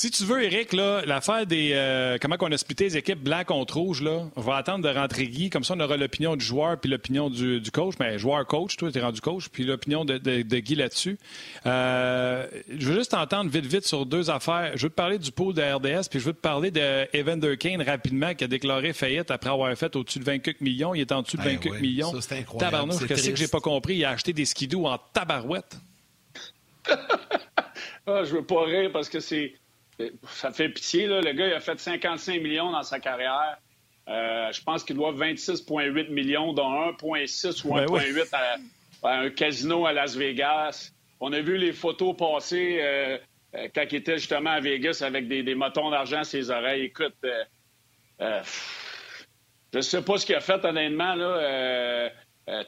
Si tu veux, Eric, l'affaire des. Euh, comment on a splitté les équipes blanc contre rouge, là, on va attendre de rentrer Guy. Comme ça, on aura l'opinion du joueur puis l'opinion du, coach. Mais joueur-coach, toi, tu es rendu coach, puis l'opinion de, Guy là-dessus. Euh, je veux juste entendre vite, vite sur deux affaires. Je veux te parler du pot de RDS, puis je veux te parler de Evander Kane rapidement, qui a déclaré faillite après avoir fait au-dessus de 24 millions. Il est en dessous de 24 eh millions. Ça, c'est incroyable. Tabarnouche, qu'est-ce que j'ai pas compris? Il a acheté des skidoo en tabarouette. ah, je veux pas rire parce que c'est ça fait pitié, là. Le gars, il a fait 55 millions dans sa carrière. Euh, je pense qu'il doit 26,8 millions, dont 1,6 ou 1,8 à, un casino à Las Vegas. On a vu les photos passer euh, euh, quand il était justement à Vegas avec des, des motons d'argent à ses oreilles. Écoute, je ne sais pas ce qu'il a fait, honnêtement. Là.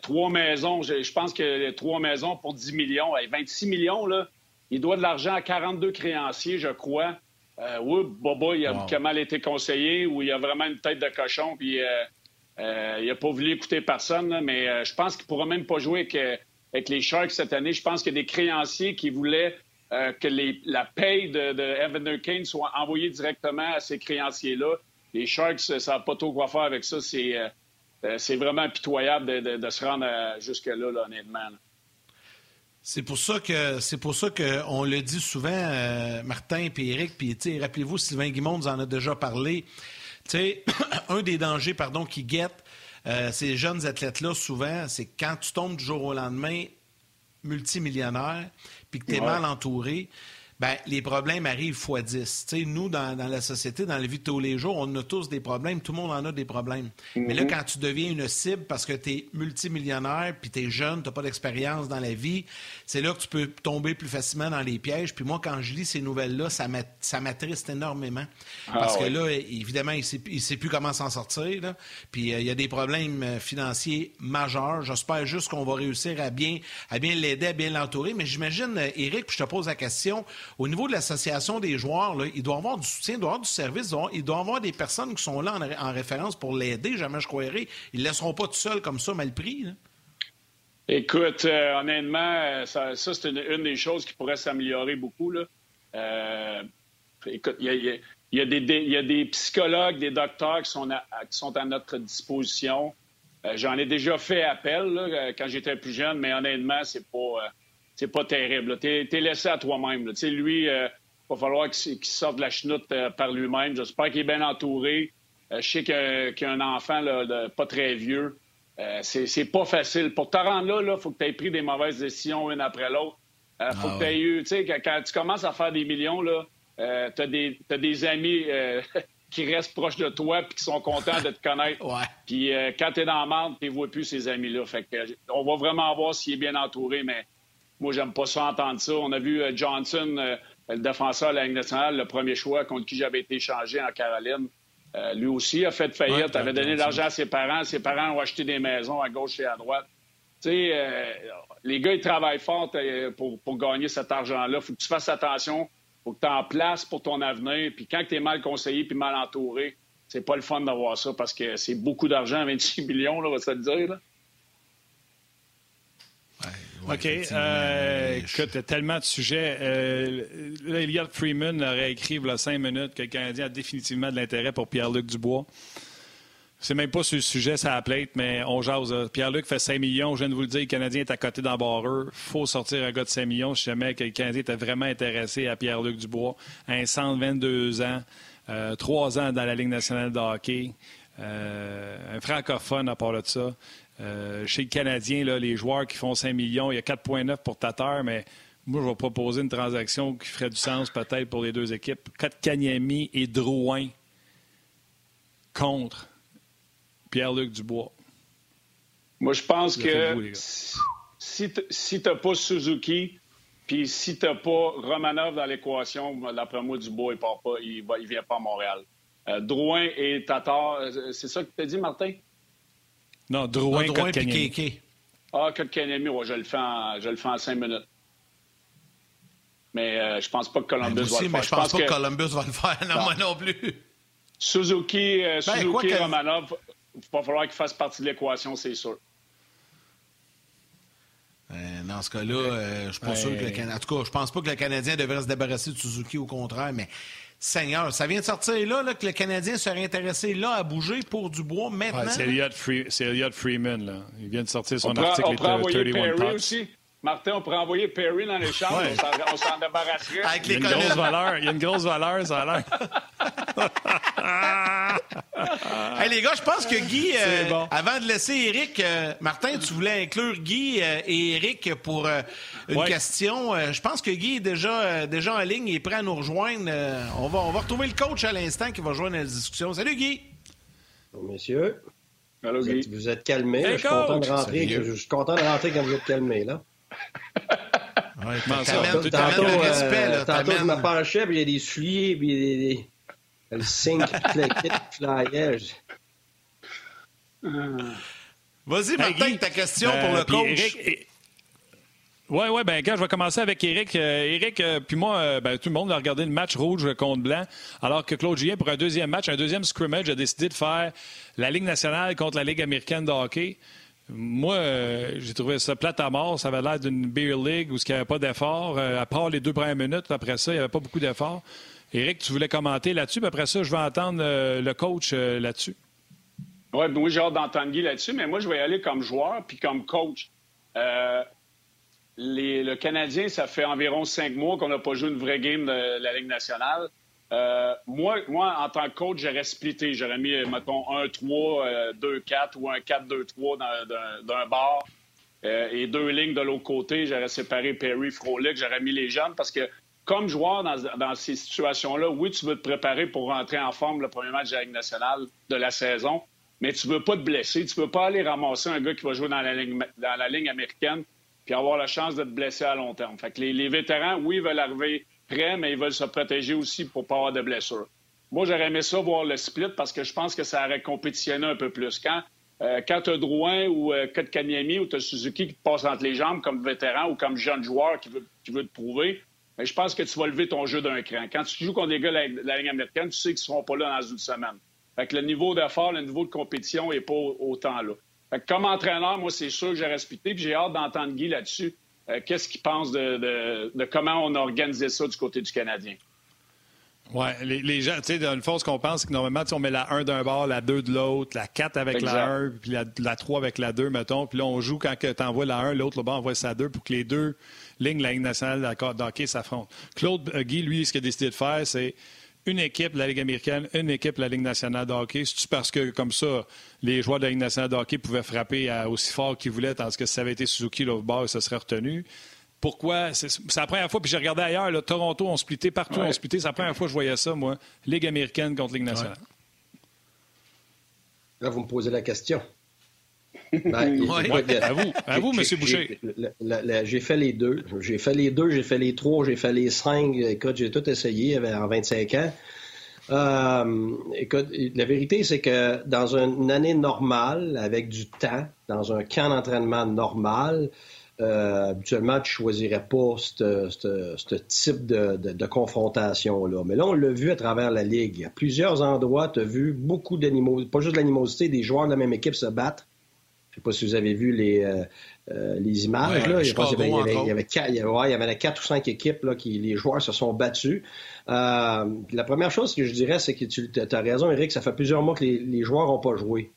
trois maisons, je, pense que trois maisons pour 10 millions. 26 millions, là. Il doit de l'argent à 42 créanciers, je crois. Euh, oui, Boba, il a wow. mal été conseillé ou il a vraiment une tête de cochon, puis euh, euh, il n'a pas voulu écouter personne. mais je pense qu'il ne pourra même pas jouer avec, les Sharks cette année. Je pense qu'il y a des créanciers qui voulaient que la paye de, de Evander Kane soit envoyée directement à ces créanciers-là. Les Sharks ne savent pas trop quoi faire avec ça. C'est vraiment pitoyable de, se rendre jusque-là, honnêtement. C'est pour ça que c'est pour ça qu'on le dit souvent, euh, Martin et Eric, puis rappelez-vous, Sylvain Guimond nous en a déjà parlé. un des dangers pardon, qui guette euh, ces jeunes athlètes-là, souvent, c'est quand tu tombes du jour au lendemain multimillionnaire, puis que tu es mal entouré, ben, les problèmes arrivent fois 10. nous, dans, la société, dans la vie de tous les jours, on a tous des problèmes. Tout le monde en a des problèmes. Mais là, mhm. quand tu deviens une cible parce que tu es multimillionnaire, puis tu es jeune, tu n'as pas d'expérience dans la vie, c'est là que tu peux tomber plus facilement dans les pièges. Puis moi, quand je lis ces nouvelles-là, ça m'attriste énormément. Ah parce que là, évidemment, il ne sait, plus comment s'en sortir. Puis euh, il y a des problèmes euh, financiers majeurs. J'espère juste qu'on va réussir à bien, à bien l'aider, à bien l'entourer. Mais j'imagine, Eric, euh, puis je te pose la question, au niveau de l'association des joueurs, il doit avoir du soutien, il doit avoir du service, il doit avoir des personnes qui sont là en, référence pour l'aider, jamais je croirais. Ils ne laisseront pas tout seuls comme ça, mal pris. Écoute, euh, honnêtement, euh, ça, c'est une, des choses qui pourrait s'améliorer beaucoup. Euh, écoute, il y, a, des, psychologues, des docteurs qui sont à, notre disposition. J'en ai déjà fait appel quand j'étais plus jeune, mais honnêtement, c'est pas c'est pas terrible. Tu es, laissé à toi-même. Lui, il euh, va falloir qu'il sorte de la chenoute euh, par lui-même. J'espère qu'il est bien entouré. Euh, je sais qu'il y, a un enfant pas très vieux. c'est pas facile. Pour te rendre là, il faut que tu aies pris des mauvaises décisions une après l'autre. Il faut ah que tu eu. Quand, tu commences à faire des millions, tu as, des amis qui restent proches de toi puis qui sont contents de te connaître. Ouais. Puis euh, quand tu es dans la marde, tu ne vois plus ces amis-là. Fait que, euh, on va vraiment voir s'il est bien entouré, mais moi, j'aime pas ça entendre ça. On a vu euh, Johnson, euh, le défenseur de la Ligue nationale, le premier choix contre qui j'avais été échangé en Caroline. Euh, lui aussi a fait faillite, Ouais, avait donné de l'argent à ses parents. Ses parents ont acheté des maisons à gauche et à droite. Tu sais, euh, les gars, ils travaillent fort pour, pour gagner cet argent-là. Il faut que tu fasses attention. faut que tu en places pour ton avenir. Puis quand tu es mal conseillé puis mal entouré, c'est pas le fun d'avoir ça parce que c'est beaucoup d'argent, 26 millions, là, on va se le dire. Là. Ouais, OK. Euh, écoute, il y a tellement de sujets. Euh, là, Elliot Freeman aurait écrit il y a cinq minutes que le Canadien a définitivement de l'intérêt pour Pierre-Luc Dubois. C'est même pas sur le sujet, ça a plate, mais on jase. Pierre-Luc fait 5 millions. Je viens de vous le dire, le Canadien est à côté dans barreur. faut sortir un gars de 5 millions si jamais que le Canadien était vraiment intéressé à Pierre-Luc Dubois. Un centre, 22 ans, euh, 3 ans dans la Ligue nationale de hockey, euh, un francophone à part de ça. Euh, chez le Canadien, là, les joueurs qui font 5 millions, il y a 4,9 pour Tatar, mais moi, je vais proposer une transaction qui ferait du sens peut-être pour les deux équipes. Kotkaniemi et Drouin contre Pierre-Luc Dubois. Moi, je pense vous, que si, si tu n'as pas Suzuki, puis si tu n'as pas Romanov dans l'équation, d'après moi, Dubois, il part pas, il ne vient pas à Montréal. Euh, Drouin et Tatar, euh, c'est ça que tu as dit, Martin? Non, Drouin, Drouin puis Kotkaniemi. Kéké. Ah, Kotkaniemi, ouais, je le fais en, je le fais en cinq minutes. Mais euh, je pense pas que Ben, Columbus va le mais faire. je pense pas que Columbus va le faire. Non, Non. moi non plus. Suzuki, euh, Ben, Suzuki que- Romanov, il va falloir qu'il fasse partie de l'équation, c'est sûr. Euh, dans ce cas-là, euh, je suis pas sûr que le Canadien. En tout cas, je pense pas que le Canadien devrait se débarrasser de Suzuki, au contraire, mais. Seigneur, ça vient de sortir là, là, que le Canadien serait intéressé là à bouger pour Dubois maintenant? Ouais, c'est Elliot, Free- c'est Elliot Freeman. Là. Il vient de sortir son On article on pourrait les envoyer 31 Perry aussi? Martin, on pourrait envoyer Perry dans les chambres. Ouais. On s'en- débarrasserait. Avec Il y a les une grosse valeur. Il y a une grosse valeur, ça a l'air. Hey, les gars, je pense que Guy, euh, bon. avant de laisser Eric, euh, Martin, tu voulais inclure Guy euh, et Eric pour euh, une Ouais. question. Euh, je pense que Guy est déjà, euh, déjà en ligne et est prêt à nous rejoindre. Euh, on, va, on va retrouver le coach à l'instant qui va joindre la discussion. Salut Guy! Bon, messieurs, Allô, vous êtes, Guy. vous êtes calmés. Hey, je, suis content de rentrer, je suis content de rentrer quand vous êtes calmés. Là. Ouais, Tantôt, le euh, respect, là, tantôt je t'amènes- me penchais, puis il y a des souliers, puis il y a des, le signe qui claquait, qui flyait. Je- Vas-y, Martin, Guy, ta question euh, pour le puis coach. Ouais, ouais, ben quand je vais commencer avec Eric. Euh, Eric, euh, puis moi, euh, ben, tout le monde a regardé le match rouge contre blanc, alors que Claude Julien, pour un deuxième match, un deuxième scrimmage, a décidé de faire la Ligue nationale contre la Ligue américaine de hockey. Moi, euh, j'ai trouvé ça plate à mort. Ça avait l'air d'une beer league où il n'y avait pas d'effort. Euh, à part les deux premières minutes, après ça, il n'y avait pas beaucoup d'efforts. Eric, tu voulais commenter là-dessus, puis après ça, je vais entendre euh, le coach là-dessus. Oui, oui, j'ai hâte d'entendre Guy là-dessus, mais moi, je vais y aller comme joueur puis comme coach. Le Canadien, ça fait environ cinq mois qu'on n'a pas joué une vraie game de la Ligue nationale. Euh, moi, moi, en tant que coach, j'aurais splitté. J'aurais mis, mettons, 1-3, euh, 2-4 ou un 4-2-3 dans- d'un- bar euh, et deux lignes de l'autre côté. J'aurais séparé Perry, Frolic, j'aurais mis les jeunes parce que comme joueur dans, ces situations-là, oui, tu veux te préparer pour rentrer en forme le premier match de la Ligue nationale de la saison, mais tu veux pas te blesser. Tu veux pas aller ramasser un gars qui va jouer dans la ligne, dans la ligne américaine puis avoir la chance de te blesser à long terme. Fait que les, les vétérans, oui, veulent arriver prêts, mais ils veulent se protéger aussi pour pas avoir de blessures. Moi, j'aurais aimé ça voir le split parce que je pense que ça aurait compétitionné un peu plus. Quand, euh, quand tu as Drouin ou euh, Kotkaniemi ou tu as Suzuki qui te passe entre les jambes comme vétéran ou comme jeune joueur qui veut, qui veut te prouver, ben, je pense que tu vas lever ton jeu d'un cran. Quand tu joues contre des gars de la, Ligue américaine, tu sais qu'ils ne seront pas là dans une semaine. Fait que le niveau d'effort, le niveau de compétition n'est pas au- autant là. Comme entraîneur, moi, c'est sûr que j'ai respecté. Puis j'ai hâte d'entendre Guy là-dessus. Euh, Qu'est-ce qu'il pense de, de- de comment on a organisé ça du côté du Canadien? Oui, les, les gens, tu sais, dans le fond, ce qu'on pense, c'est que normalement, tu sais, on met la 1 d'un bord, la 2 de l'autre, la 4 avec Exact. la 1, puis la, la 3 avec la 2, mettons. Puis là, on joue quand tu envoies la 1, l'autre, le bord envoie sa 2 pour que les deux lignes de la Ligue nationale d'accord, d'hockey s'affrontent. Claude euh, Guy, lui, ce qu'il a décidé de faire, c'est une équipe de la Ligue américaine, une équipe de la Ligue nationale de hockey. C'est-tu parce que, comme ça, les joueurs de la Ligue nationale de hockey pouvaient frapper à- aussi fort qu'ils voulaient, tandis que si ça avait été Suzuki, bord, ça serait retenu? pourquoi? C'est la première fois, puis j'ai regardé ailleurs, là, Toronto ont splitté, partout ont splitté. C'est la première fois que je voyais ça, moi. Ligue américaine contre Ligue nationale. Là, vous me posez la question. Ben, à vous, à vous, M. Boucher. J'ai fait les deux. J'ai fait les deux, j'ai fait les trois, j'ai fait les cinq. Écoute, j'ai tout essayé en 25 ans. Euh, écoute, la vérité, c'est que dans une année normale, avec du temps, dans un camp d'entraînement normal, euh, habituellement, tu ne choisirais pas ce type de, confrontation-là. Mais là, on l'a vu à travers la Ligue. À plusieurs endroits, tu as vu beaucoup d'animosité, pas juste de l'animosité, des joueurs de la même équipe se battre. Je ne sais pas si vous avez vu les, euh, euh, les images. là. Il, y avait, il, y avait, quatre, ou cinq équipes là, qui les joueurs se sont battus. Euh, la première chose que je dirais, c'est que tu as raison, Eric, ça fait plusieurs mois que les, joueurs n'ont pas joué.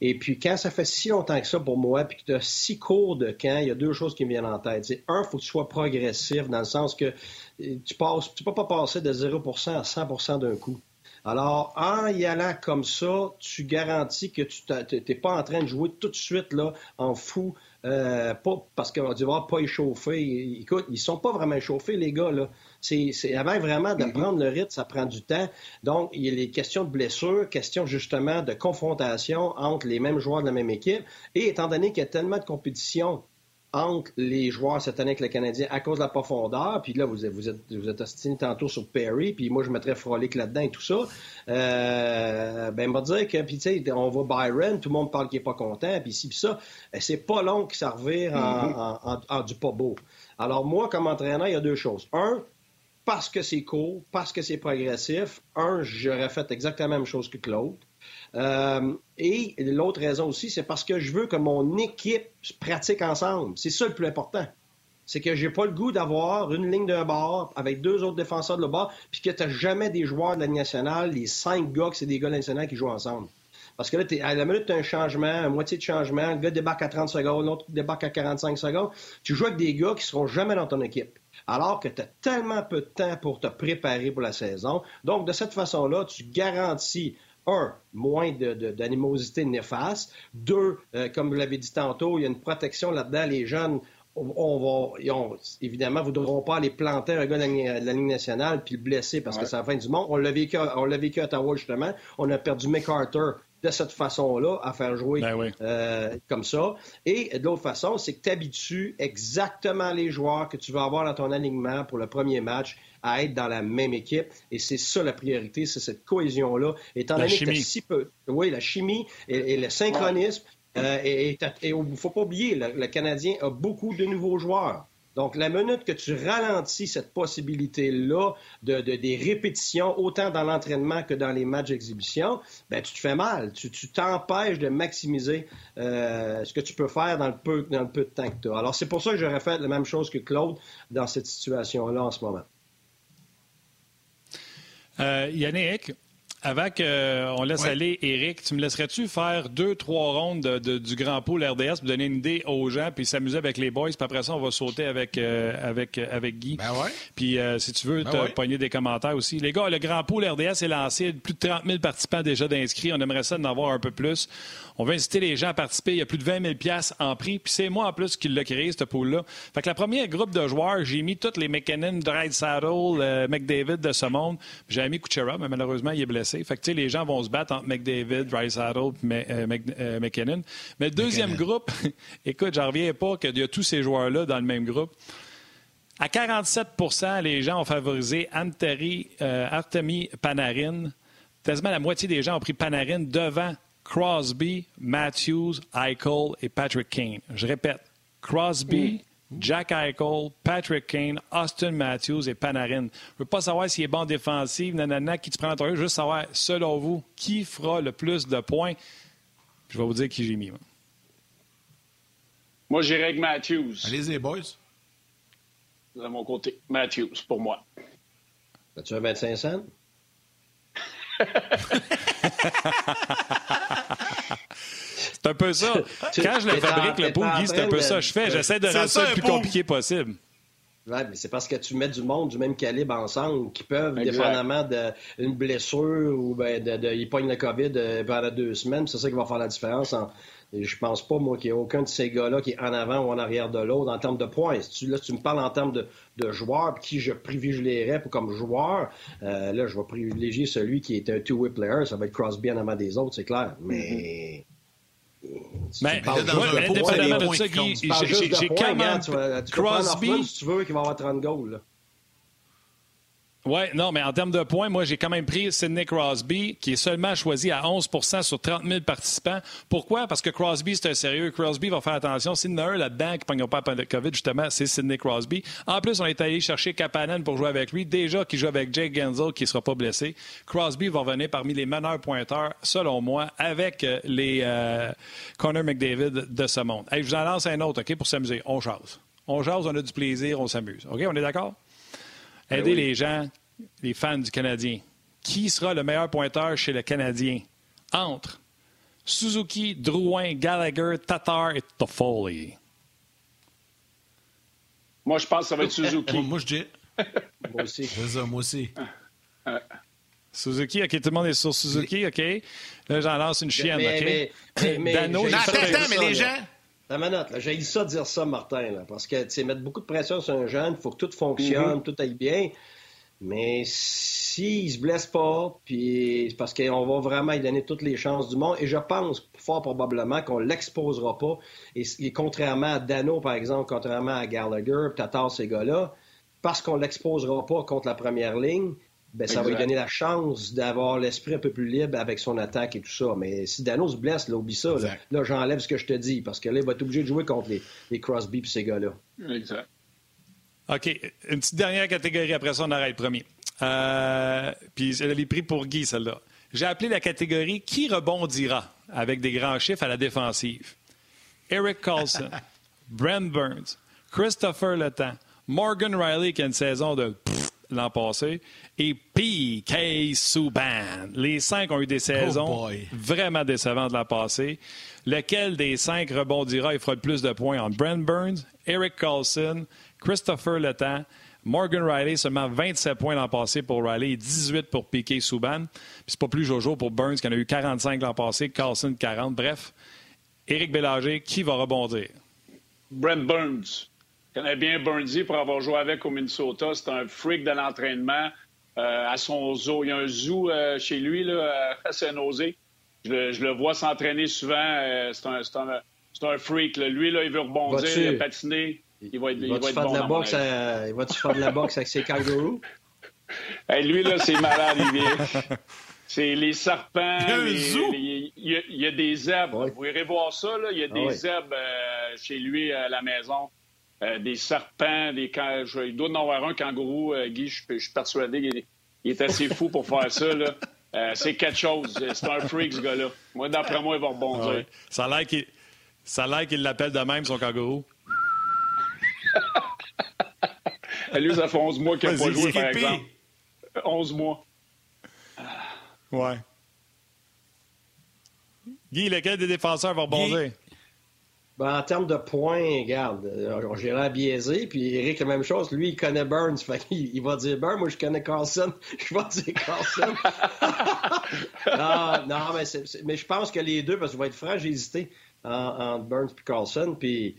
Et puis, quand ça fait si longtemps que ça pour moi, puis que tu as six cours de camp, il y a deux choses qui me viennent en tête. C'est un, il faut que tu sois progressif dans le sens que tu passes, tu peux pas passer de 0 à 100 d'un coup. Alors, en y allant comme ça, tu garantis que tu n'es pas en train de jouer tout de suite là, en fou, euh, pas parce qu'on va dire pas échauffé. Écoute, ils sont pas vraiment échauffés, les gars. Là. C'est, avant vraiment de mm-hmm. prendre le rythme, ça prend du temps. Donc, il y a les questions de blessure, questions justement de confrontation entre les mêmes joueurs de la même équipe. Et étant donné qu'il y a tellement de compétition entre les joueurs cette année avec le Canadien à cause de la profondeur. Puis là, vous êtes, vous êtes, vous êtes ostiné tantôt sur Perry, puis moi, je mettrais Frolic là-dedans et tout ça. Euh, ben, on va dire que, puis tu sais, on va Byron, tout le monde parle qu'il n'est pas content, puis ci, puis ça. Ben, c'est pas long que ça revire mm-hmm. en, du pas beau. Alors, moi, comme entraîneur, il y a deux choses. Un, parce que c'est court, parce que c'est progressif. Un, j'aurais fait exactement la même chose que Claude. Euh, et l'autre raison aussi, c'est parce que je veux que mon équipe pratique ensemble. C'est ça le plus important. C'est que j'ai pas le goût d'avoir une ligne d'un bord avec deux autres défenseurs de le bord, puis que tu n'as jamais des joueurs de la nationale, les cinq gars que c'est des gars nationale qui jouent ensemble. Parce que là, à la minute, tu as un changement, un moitié de changement, le gars débarque à 30 secondes, l'autre débarque à 45 secondes. Tu joues avec des gars qui seront jamais dans ton équipe. Alors que tu as tellement peu de temps pour te préparer pour la saison. Donc, de cette façon-là, tu garantis un, moins d'animosité de, néfaste. Deux, euh, comme vous l'avez dit tantôt, il y a une protection là-dedans. Les jeunes, on, va, évidemment, vous ne devront pas aller planter un gars de la, Ligue nationale puis le blesser parce que c'est la fin du monde. On l'a vécu, on l'a vécu à Ottawa, justement. On a perdu McArthur de cette façon-là à faire jouer ben euh, comme ça. Et de l'autre façon, c'est que tu habitues exactement les joueurs que tu vas avoir dans ton alignement pour le premier match à être dans la même équipe. Et c'est ça la priorité, c'est cette cohésion-là. Étant donné que si peu. Oui, la chimie et, le synchronisme. Euh, et il ne faut pas oublier, le, Canadien a beaucoup de nouveaux joueurs. Donc, la minute que tu ralentis cette possibilité-là de, des répétitions, autant dans l'entraînement que dans les matchs d'exhibition, ben, tu te fais mal. Tu t'empêches de maximiser euh, ce que tu peux faire dans le, peu, dans le peu de temps que tu as. Alors, c'est pour ça que j'aurais fait la même chose que Claude dans cette situation-là en ce moment. Euh, Yannick, avant qu'on laisse aller Eric, tu me laisserais-tu faire deux, trois rondes du Grand Pool RDS pour donner une idée aux gens, puis s'amuser avec les boys, puis après ça, on va sauter avec, euh, avec, avec Guy. Ben ouais. Puis euh, si tu veux, ben te pogner des commentaires aussi. Les gars, le Grand Pool RDS est lancé, plus de 30 000 participants déjà d'inscrits. On aimerait ça d'en avoir un peu plus. On veut inciter les gens à participer. Il y a plus de 20 000 en prix. Puis c'est moi en plus qui l'a créé, ce pool-là. Fait que la première groupe de joueurs, j'ai mis tous les McKinnon, Dry Saddle, euh, McDavid de ce monde. J'avais mis Kuchera, mais malheureusement, il est blessé. Fait que tu sais, les gens vont se battre entre McDavid, Dry Saddle et euh, euh, McKinnon. Mais le deuxième groupe, écoute, j'en reviens pas qu'il y a tous ces joueurs-là dans le même groupe. À 47% les gens ont favorisé Anteri, Artemi Panarin. Quasiment la moitié des gens ont pris Panarin devant Crosby, Matthews, Eichel et Patrick Kane. Je répète, Crosby, Jack Eichel, Patrick Kane, Austin Matthews et Panarin. Je ne veux pas savoir s'il est bon défensif, nanana, qui te prend en juste savoir, selon vous, qui fera le plus de points. Je vais vous dire qui j'ai mis. Moi, j'irai avec Matthews. Allez-y, boys. De mon côté, Matthews, pour moi. As-tu un 25 cents? c'est un peu ça. Quand je le fabrique, le Guy, c'est un peu ça que je fais. J'essaie de rendre ça le plus compliqué possible. Mais c'est parce que tu mets du monde du même calibre ensemble qui peuvent, dépendamment d'une blessure ou ben, de, de, ils pognent le COVID euh, pendant deux semaines. C'est ça qui va faire la différence Et je pense pas, moi, qu'il y ait aucun de ces gars-là qui est en avant ou en arrière de l'autre en termes de points. Si tu, là, tu me parles en termes de, de joueurs, qui je privilégierais comme joueur, euh, là, je vais privilégier celui qui est un two-way player. Ça va être Crosby en avant des autres, c'est clair. Mais. Mais, indépendamment de ça, j'ai quand même. Crosby. si tu veux, qui va avoir 30 goals. Oui, non, mais en termes de points, moi, j'ai quand même pris Sidney Crosby, qui est seulement choisi à 11% sur 30 000 participants. Pourquoi? Parce que Crosby, c'est un sérieux. Crosby va faire attention. S'il y en a un là-dedans qui ne pas de COVID, justement, c'est Sidney Crosby. En plus, on est allé chercher Kapanen pour jouer avec lui. Déjà, qui joue avec Jake Genzel, qui ne sera pas blessé. Crosby va venir parmi les meneurs pointeurs, selon moi, avec euh, les euh, Connor McDavid de ce monde. Je vous en lance un autre, OK, pour s'amuser. On jase. On jase, on a du plaisir, on s'amuse. OK, on est d'accord? Ben Aider les gens, les fans du Canadien. Qui sera le meilleur pointeur chez le Canadien? Entre Suzuki, Drouin, Gallagher, Tatar et Toffoli. Moi, je pense que ça va être Suzuki. moi, je dis. moi aussi. Ça, moi aussi. Suzuki, OK, tout le monde est sur Suzuki, OK. Là, j'en lance une chienne, OK. Mais, mais, Dano, attends, attends, mais les gens... La manette, j'ai ça dire ça, Martin, là, parce que, tu sais, mettre beaucoup de pression sur un jeune, il faut que tout fonctionne, mm-hmm. tout aille bien. Mais s'il ne se blesse pas, puis parce qu'on va vraiment lui donner toutes les chances du monde, et je pense fort probablement qu'on ne l'exposera pas. Et, contrairement à Dano, par exemple, contrairement à Gallagher, Tatar, ces gars-là, parce qu'on ne l'exposera pas contre la première ligne, ben, ça va lui donner la chance d'avoir l'esprit un peu plus libre avec son attaque et tout ça. Mais si Dano se blesse, là, oublie ça. Là, j'enlève ce que je te dis, parce que là, il va être obligé de jouer contre les, Crosby et ces gars-là. Exact. OK. Une petite dernière catégorie, après ça, on arrête, promis. Euh, puis, elle est pris pour Guy, celle-là. J'ai appelé la catégorie Qui rebondira avec des grands chiffres à la défensive. Eric Carlson, Brent Burns, Christopher Letang, Morgan Riley qui a une saison de l'an passé, et P.K. Subban. Les cinq ont eu des saisons oh vraiment décevantes l'an passé. Lequel des cinq rebondira et fera le plus de points entre Brent Burns, Eric Carlson, Christopher Letang, Morgan Riley, seulement 27 points l'an passé pour Riley et 18 pour P.K. Subban. Puis c'est pas plus Jojo pour Burns qui en a eu 45 l'an passé, Carlson 40. Bref, Éric Bélanger, qui va rebondir? Brent Burns. Je connais bien Burnsy pour avoir joué avec au Minnesota. C'est un freak de l'entraînement. Euh, à son zoo. Il y a un zoo euh, chez lui, là, à Saint-Nosé. Je, le vois s'entraîner souvent. Euh, c'est un, freak. Lui, là, il veut rebondir, il va patiner. Il va être, il va être bon. De la boxe il va-tu faire de la boxe avec ses kangourous? lui, là, c'est malade, il C'est les serpents. Il y, a, des zèbres. Vous irez voir ça, là. Il y a ah des zèbres chez lui à la maison. Euh, des serpents, des il doit en avoir un kangourou, euh, Guy, je, suis persuadé qu'il est, assez fou pour faire ça. Là. Euh, c'est quelque chose. C'est un freak, ce gars-là. Moi, d'après moi, il va rebondir. Ça a l'air qu'il l'appelle de même, son kangourou. Lui, ça fait 11 mois qu'il n'a pas joué, par exemple. 11 mois. Ouais. Guy, lequel des défenseurs va rebondir? Ben, en termes de points, regarde, j'ai l'air biaisé, puis Eric, la même chose. Lui, il connaît Burns, fait il, il va dire Burns, moi, je connais Carlson, je vais dire Carlson. non, non mais, mais, je pense que les deux, parce que je vais être franc, j'ai hésité entre Burns et Carlson, puis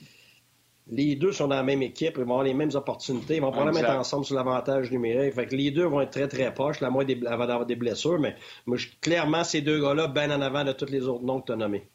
les deux sont dans la même équipe, ils vont avoir les mêmes opportunités, ils vont probablement mettre ensemble sur l'avantage numérique. Fait que les deux vont être très, très proches, la moins avant d'avoir des blessures, mais moi, clairement, ces deux gars-là, bien en avant de tous les autres noms que tu as nommés.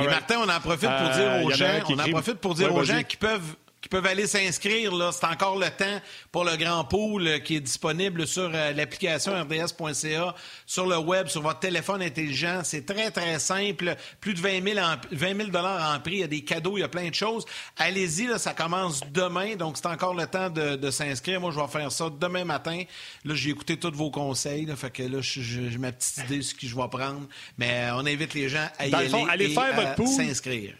Et Martin, on en profite pour dire euh, aux gens, on en profite pour dire aux gens qui peuvent peuvent aller s'inscrire. Là, c'est encore le temps pour le grand pool euh, qui est disponible sur euh, l'application rds.ca, sur le web, sur votre téléphone intelligent. C'est très très simple. Plus de 20 000 en, 20 dollars en prix. Il y a des cadeaux, il y a plein de choses. Allez-y, là, ça commence demain, donc c'est encore le temps de, s'inscrire. Moi, je vais faire ça demain matin. Là, j'ai écouté tous vos conseils. Là, fait que là, j'ai ma petite idée de ce que je vais prendre. Mais on invite les gens à y aller allez et faire à s'inscrire.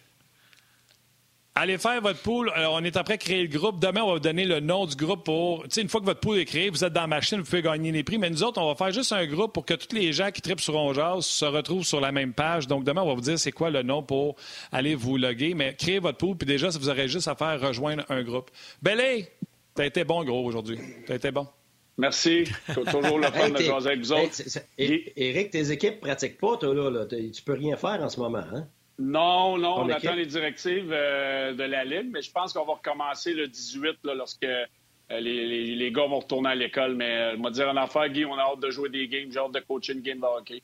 Allez faire votre pool. Alors, on est après créer le groupe. Demain, on va vous donner le nom du groupe pour. Tu sais, une fois que votre pool est créé, vous êtes dans la machine, vous pouvez gagner les prix. Mais nous autres, on va faire juste un groupe pour que tous les gens qui tripent sur Ongeas se retrouvent sur la même page. Donc, demain, on va vous dire c'est quoi le nom pour aller vous loguer. Mais créez votre pool, puis déjà, vous aurez juste à faire rejoindre un groupe. Belé, t'as été bon, gros, aujourd'hui. T'as été bon. Merci. Toujours le fun de jaser avec vous autres. Éric, tes équipes ne pratiquent pas, toi, là. là. Tu peux rien faire en ce moment, hein? Non, non, on attend les directives euh, de la Ligue, mais je pense qu'on va recommencer le 18 là, lorsque euh, les, les, gars vont retourner à l'école. Mais euh, dire en affaire, Guy, on a hâte de jouer des games, j'ai hâte de coacher une game de hockey.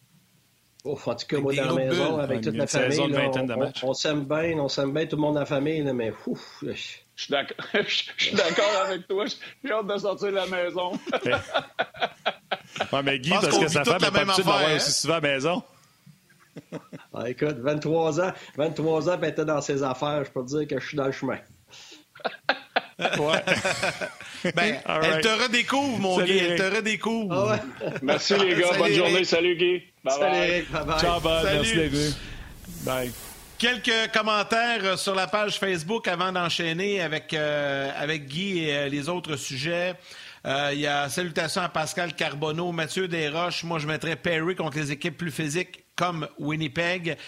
Oh, en tout cas, moi, dans la maison, avec toute la famille, on, s'aime bien, on s'aime bien tout le monde dans la famille, là, mais ouf, je suis d'accord avec toi. J'ai hâte de sortir de la maison. ouais, mais Guy, parce que sa femme n'a pas l'habitude d'avoir aussi souvent à la maison. Ah, écoute, 23 ans, 23 ans, ben, t'es dans ses affaires. Je peux te dire que je suis dans le chemin. ouais. ben, elle te redécouvre, mon Guy. Elle te redécouvre. Ah ouais. Merci, les gars. Bonne journée. Salut, Guy. Bye Salut, bye. Ciao, bye. Merci, les gars. Bye. Quelques commentaires sur la page Facebook avant d'enchaîner avec, euh, avec Guy et euh, les autres sujets. Euh, il y a salutations à Pascal Carbonneau, Mathieu Desroches. Moi, je mettrais Perry contre les équipes plus physiques comme Winnipeg.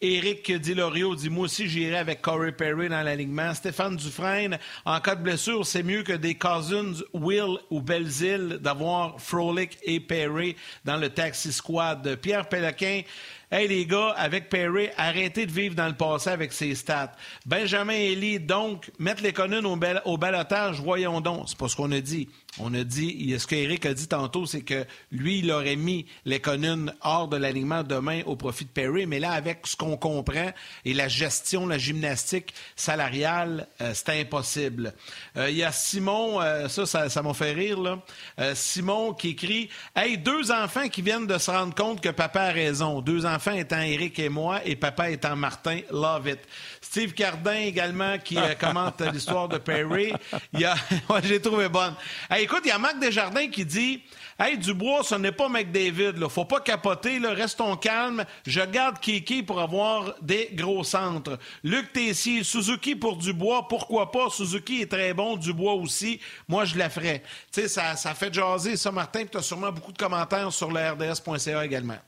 Éric Dilorio dit Moi aussi, j'irai avec Corey Perry dans l'alignement. Stéphane Dufresne, en cas de blessure, c'est mieux que des Cousins, Will ou Belzile d'avoir Frolic et Perry dans le taxi squad. Pierre Péloquin, Hey les gars, avec Perry, arrêtez de vivre dans le passé avec ses stats. Benjamin Elie, donc, mettre les communes au, au balotage, voyons donc. C'est pas ce qu'on a dit. On a dit, ce qu'Éric a dit tantôt, c'est que lui, il aurait mis les communes hors de l'alignement demain au profit de Perry. Mais là, avec ce qu'on comprend et la gestion, la gymnastique salariale, euh, c'est impossible. Euh, il y a Simon, euh, ça, ça m'a fait rire, là. Simon qui écrit Hey, deux enfants qui viennent de se rendre compte que papa a raison. Deux enfants étant Éric et moi et papa étant Martin. Love it. Steve Cardin également qui commente l'histoire de Perry. Il y a... j'ai trouvé bonne. Hey, écoute, il y a Marc Desjardins qui dit Hey, Dubois, ce n'est pas McDavid. Là. Faut pas capoter. Restons calmes. Je garde Kiki pour avoir des gros centres. Luc Tessier, Suzuki pour Dubois. Pourquoi pas? Suzuki est très bon. Dubois aussi. Moi, je la ferais. Tu sais, ça, ça fait jaser ça, Martin. Tu as sûrement beaucoup de commentaires sur le RDS.ca également.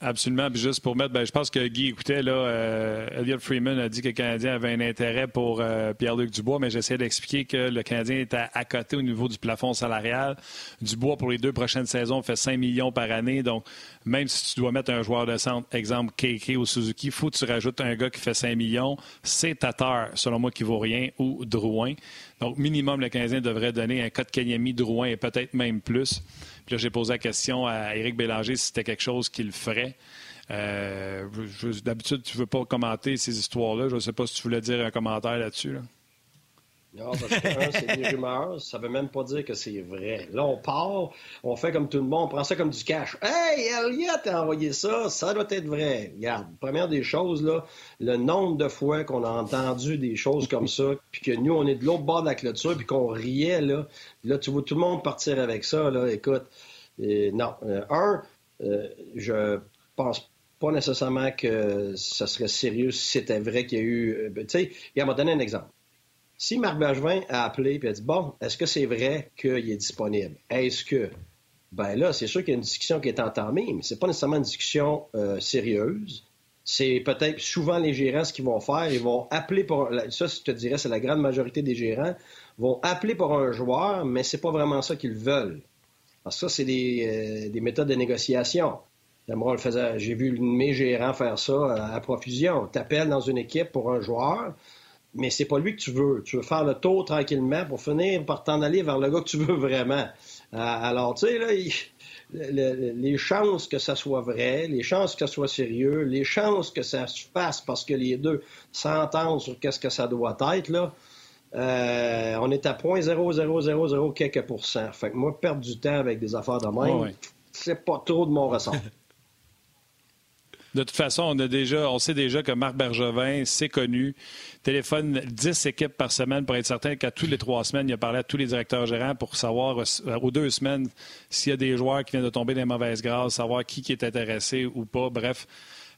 Absolument. Puis juste pour mettre, ben, je pense que Guy écoutait, là, euh, Elliot Freeman a dit que le Canadien avait un intérêt pour euh, Pierre-Luc Dubois, mais j'essaie d'expliquer que le Canadien est à, côté au niveau du plafond salarial. Dubois, pour les deux prochaines saisons, fait 5 millions par année. Donc, même si tu dois mettre un joueur de centre, exemple KK ou Suzuki, il faut que tu rajoutes un gars qui fait 5 millions. C'est Tatar, selon moi, qui vaut rien, ou Drouin. Donc, minimum, le Canadien devrait donner un cas de Kanyemi, Drouin et peut-être même plus. Puis là, j'ai posé la question à Éric Bélanger si c'était quelque chose qu'il ferait. Euh, D'habitude, tu ne veux pas commenter ces histoires-là. Je ne sais pas si tu voulais dire un commentaire là-dessus. là dessus non, parce que c'est des rumeurs. Ça veut même pas dire que c'est vrai. Là, on part, on fait comme tout le monde, on prend ça comme du cash. Hey, Elliot a envoyé ça, ça doit être vrai. Regarde, première des choses, là, le nombre de fois qu'on a entendu des choses comme ça, puis que nous, on est de l'autre bord de la clôture, puis qu'on riait, là. Là, tu vois tout le monde partir avec ça, là. Écoute, euh, non. Euh, un, euh, je pense pas nécessairement que ça serait sérieux si c'était vrai qu'il y a eu. Ben, tu sais, il m'a donné un exemple. Si Marc Bergevin a appelé et a dit Bon, est-ce que c'est vrai qu'il est disponible? Est-ce que? Ben là, c'est sûr qu'il y a une discussion qui est entamée, mais c'est pas nécessairement une discussion euh, sérieuse. C'est peut-être souvent les gérants ce qu'ils vont faire. Ils vont appeler pour. Ça, je te dirais, c'est la grande majorité des gérants vont appeler pour un joueur, mais c'est pas vraiment ça qu'ils veulent. Parce que ça, c'est des, euh, méthodes de négociation. J'ai vu mes gérants faire ça à profusion. Tu appelles dans une équipe pour un joueur, mais c'est pas lui que tu veux. Tu veux faire le tour tranquillement pour finir par t'en aller vers le gars que tu veux vraiment. Euh, alors, tu sais, là, les chances que ça soit vrai, les chances que ça soit sérieux, les chances que ça se fasse parce que les deux s'entendent sur qu'est-ce que ça doit être, là, euh, on est à 0.0000 quelques pourcents. Fait que moi, perdre du temps avec des affaires de même, c'est pas trop de mon ressort. De toute façon, on, a déjà, on sait déjà que Marc Bergevin, c'est connu, téléphone 10 équipes par semaine pour être certain qu'à tous les trois semaines, il a parlé à tous les directeurs gérants pour savoir, euh, aux deux semaines, s'il y a des joueurs qui viennent de tomber dans les mauvaises grâces, savoir qui, qui est intéressé ou pas. Bref,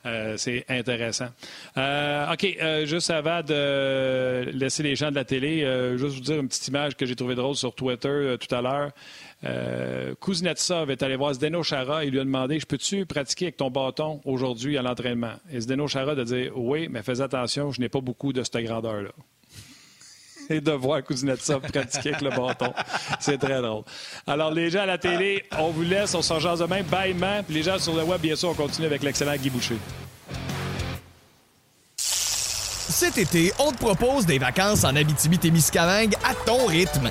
euh, c'est intéressant. Euh, OK, juste avant de laisser les gens de la télé, juste vous dire une petite image que j'ai trouvée drôle sur Twitter tout à l'heure. Euh, Kuznetsov est allé voir Zdeno Chara et lui a demandé Je peux-tu pratiquer avec ton bâton aujourd'hui à l'entraînement? Et Zdeno Chara a dit Oui, mais fais attention, je n'ai pas beaucoup de cette grandeur-là. et de voir Kuznetsov pratiquer avec le bâton. C'est très drôle. Alors, les gens à la télé, on vous laisse, on s'en jase demain. Bye, man. les gens sur le web, bien sûr, on continue avec l'excellent Guy Boucher. Cet été, on te propose des vacances en Abitibi-Témiscamingue à ton rythme.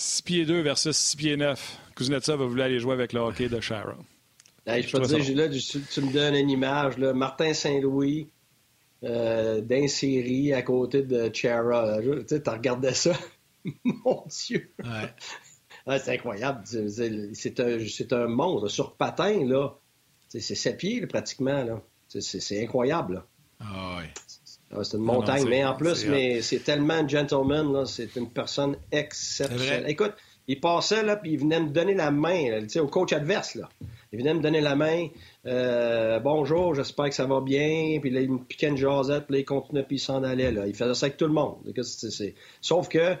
6 pieds 2 versus 6 pieds 9. Kuznetsov va vouloir aller jouer avec le hockey de Shara. je peux te dire, là, tu, me donnes une image. Là, Martin Saint-Louis euh, d'un série à côté de Chara. Tu sais, regardé ça? Mon Dieu! Ouais. c'est incroyable. C'est un, un monstre sur patin, là. C'est sept pieds, pratiquement. Là. C'est, incroyable. Ah ouais. Ah, c'est une montagne, mais en plus, mais c'est tellement gentleman, là. C'est une personne exceptionnelle. Écoute, il passait, là, puis il venait me donner la main, sais, au coach adverse, là. Il venait me donner la main. Euh, bonjour, j'espère que ça va bien. Puis là, il me piquait une jasette, puis là, il continuait, puis il s'en allait, là. Il faisait ça avec tout le monde. Sauf que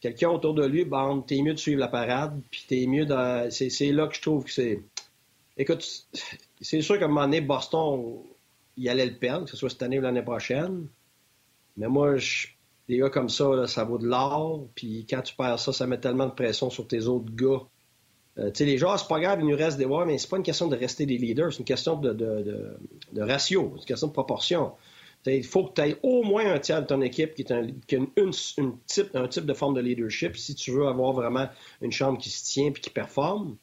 quelqu'un autour de lui, bon, t'es mieux de suivre la parade, puis t'es mieux de... C'est là que je trouve que c'est... Écoute, c'est sûr qu'à un moment donné, Boston, il allait le perdre, que ce soit cette année ou l'année prochaine. Mais moi, je, des gars comme ça, ça vaut de l'or. Puis quand tu perds ça, ça met tellement de pression sur tes autres gars. Euh, tu sais, les joueurs, c'est pas grave, il nous reste des voix, mais c'est pas une question de rester des leaders, c'est une question de, ratio, c'est une question de proportion. il faut que tu aies au moins un tiers de ton équipe qui, est un, qui a une, type, un type de forme de leadership si tu veux avoir vraiment une chambre qui se tient et qui performe.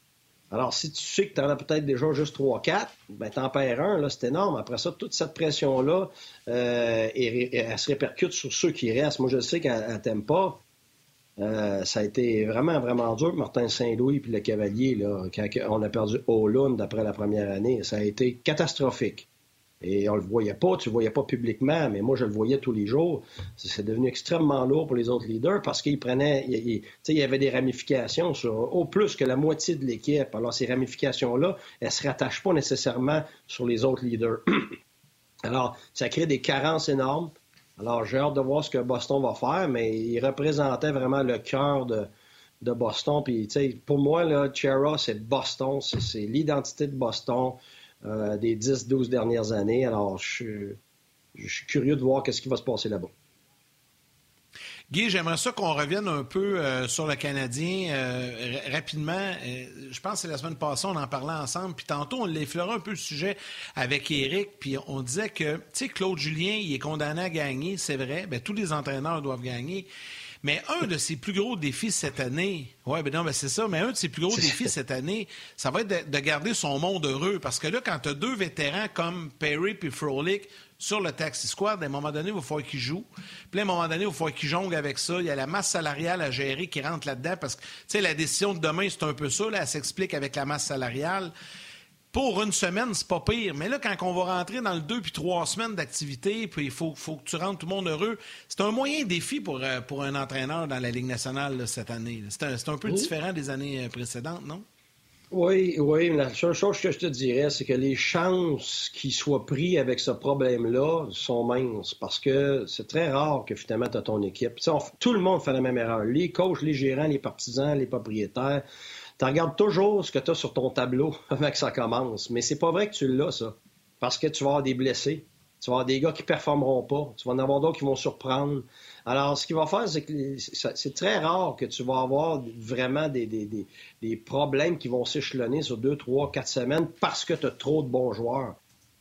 Alors, si tu sais que tu en as peut-être déjà juste 3-4, ben t'en perds un, c'est énorme. Après ça, toute cette pression-là, euh, elle, se répercute sur ceux qui restent. Moi, je sais qu'elle t'aime pas. Euh, ça a été vraiment, vraiment dur. Martin Saint-Louis puis le Cavalier, quand on a perdu Olund après la première année, ça a été catastrophique. Et on le voyait pas, tu le voyais pas publiquement, mais moi je le voyais tous les jours. C'est devenu extrêmement lourd pour les autres leaders parce qu'ils prenaient, il, il, y avait des ramifications sur au plus que la moitié de l'équipe. Alors ces ramifications-là, elles se rattachent pas nécessairement sur les autres leaders. Alors ça crée des carences énormes. Alors j'ai hâte de voir ce que Boston va faire, mais il représentait vraiment le cœur de, de Boston. Puis, pour moi, là, Chera, c'est Boston, c'est l'identité de Boston. Euh, des 10-12 dernières années. Alors, je, suis curieux de voir qu'est-ce qui va se passer là-bas. Guy, j'aimerais ça qu'on revienne un peu euh, sur le Canadien euh, rapidement. je pense que c'est la semaine passée, on en parlait ensemble. Puis tantôt, on l'effleurait un peu le sujet avec Eric. Puis on disait que, tu sais, Claude Julien, il est condamné à gagner, c'est vrai. Bien, tous les entraîneurs doivent gagner. Mais un de ses plus gros défis cette année, ouais, ben non, ben c'est ça, mais un de ses plus gros défis cette année, ça va être de, garder son monde heureux. Parce que là, quand tu as deux vétérans comme Perry et Frolic sur le taxi squad, à un moment donné, il va falloir qu'ils jouent. Puis à un moment donné, il va falloir qu'ils jonglent avec ça. Il y a la masse salariale à gérer qui rentre là-dedans. Parce que, tu sais, la décision de demain, c'est un peu ça. Là, elle s'explique avec la masse salariale pour une semaine, c'est pas pire. Mais là, quand on va rentrer dans le deux puis trois semaines d'activité, puis il faut, faut, que tu rentres tout le monde heureux, c'est un moyen défi pour, euh, pour un entraîneur dans la Ligue nationale cette année. C'est un, un, peu différent des années euh, précédentes, non? Oui, oui. La seule chose que je te dirais, c'est que les chances qu'il soit pris avec ce problème-là sont minces parce que c'est très rare que finalement tu as ton équipe. tout le monde fait la même erreur. Les coachs, les gérants, les partisans, les propriétaires tu regardes toujours ce que tu as sur ton tableau avant que ça commence. Mais c'est pas vrai que tu l'as, ça. Parce que tu vas avoir des blessés. Tu vas avoir des gars qui performeront pas. Tu vas en avoir d'autres qui vont surprendre. Alors, ce qu'il va faire, c'est que c'est très rare que tu vas avoir vraiment des, des, problèmes qui vont s'échelonner sur deux, trois, quatre semaines parce que tu as trop de bons joueurs.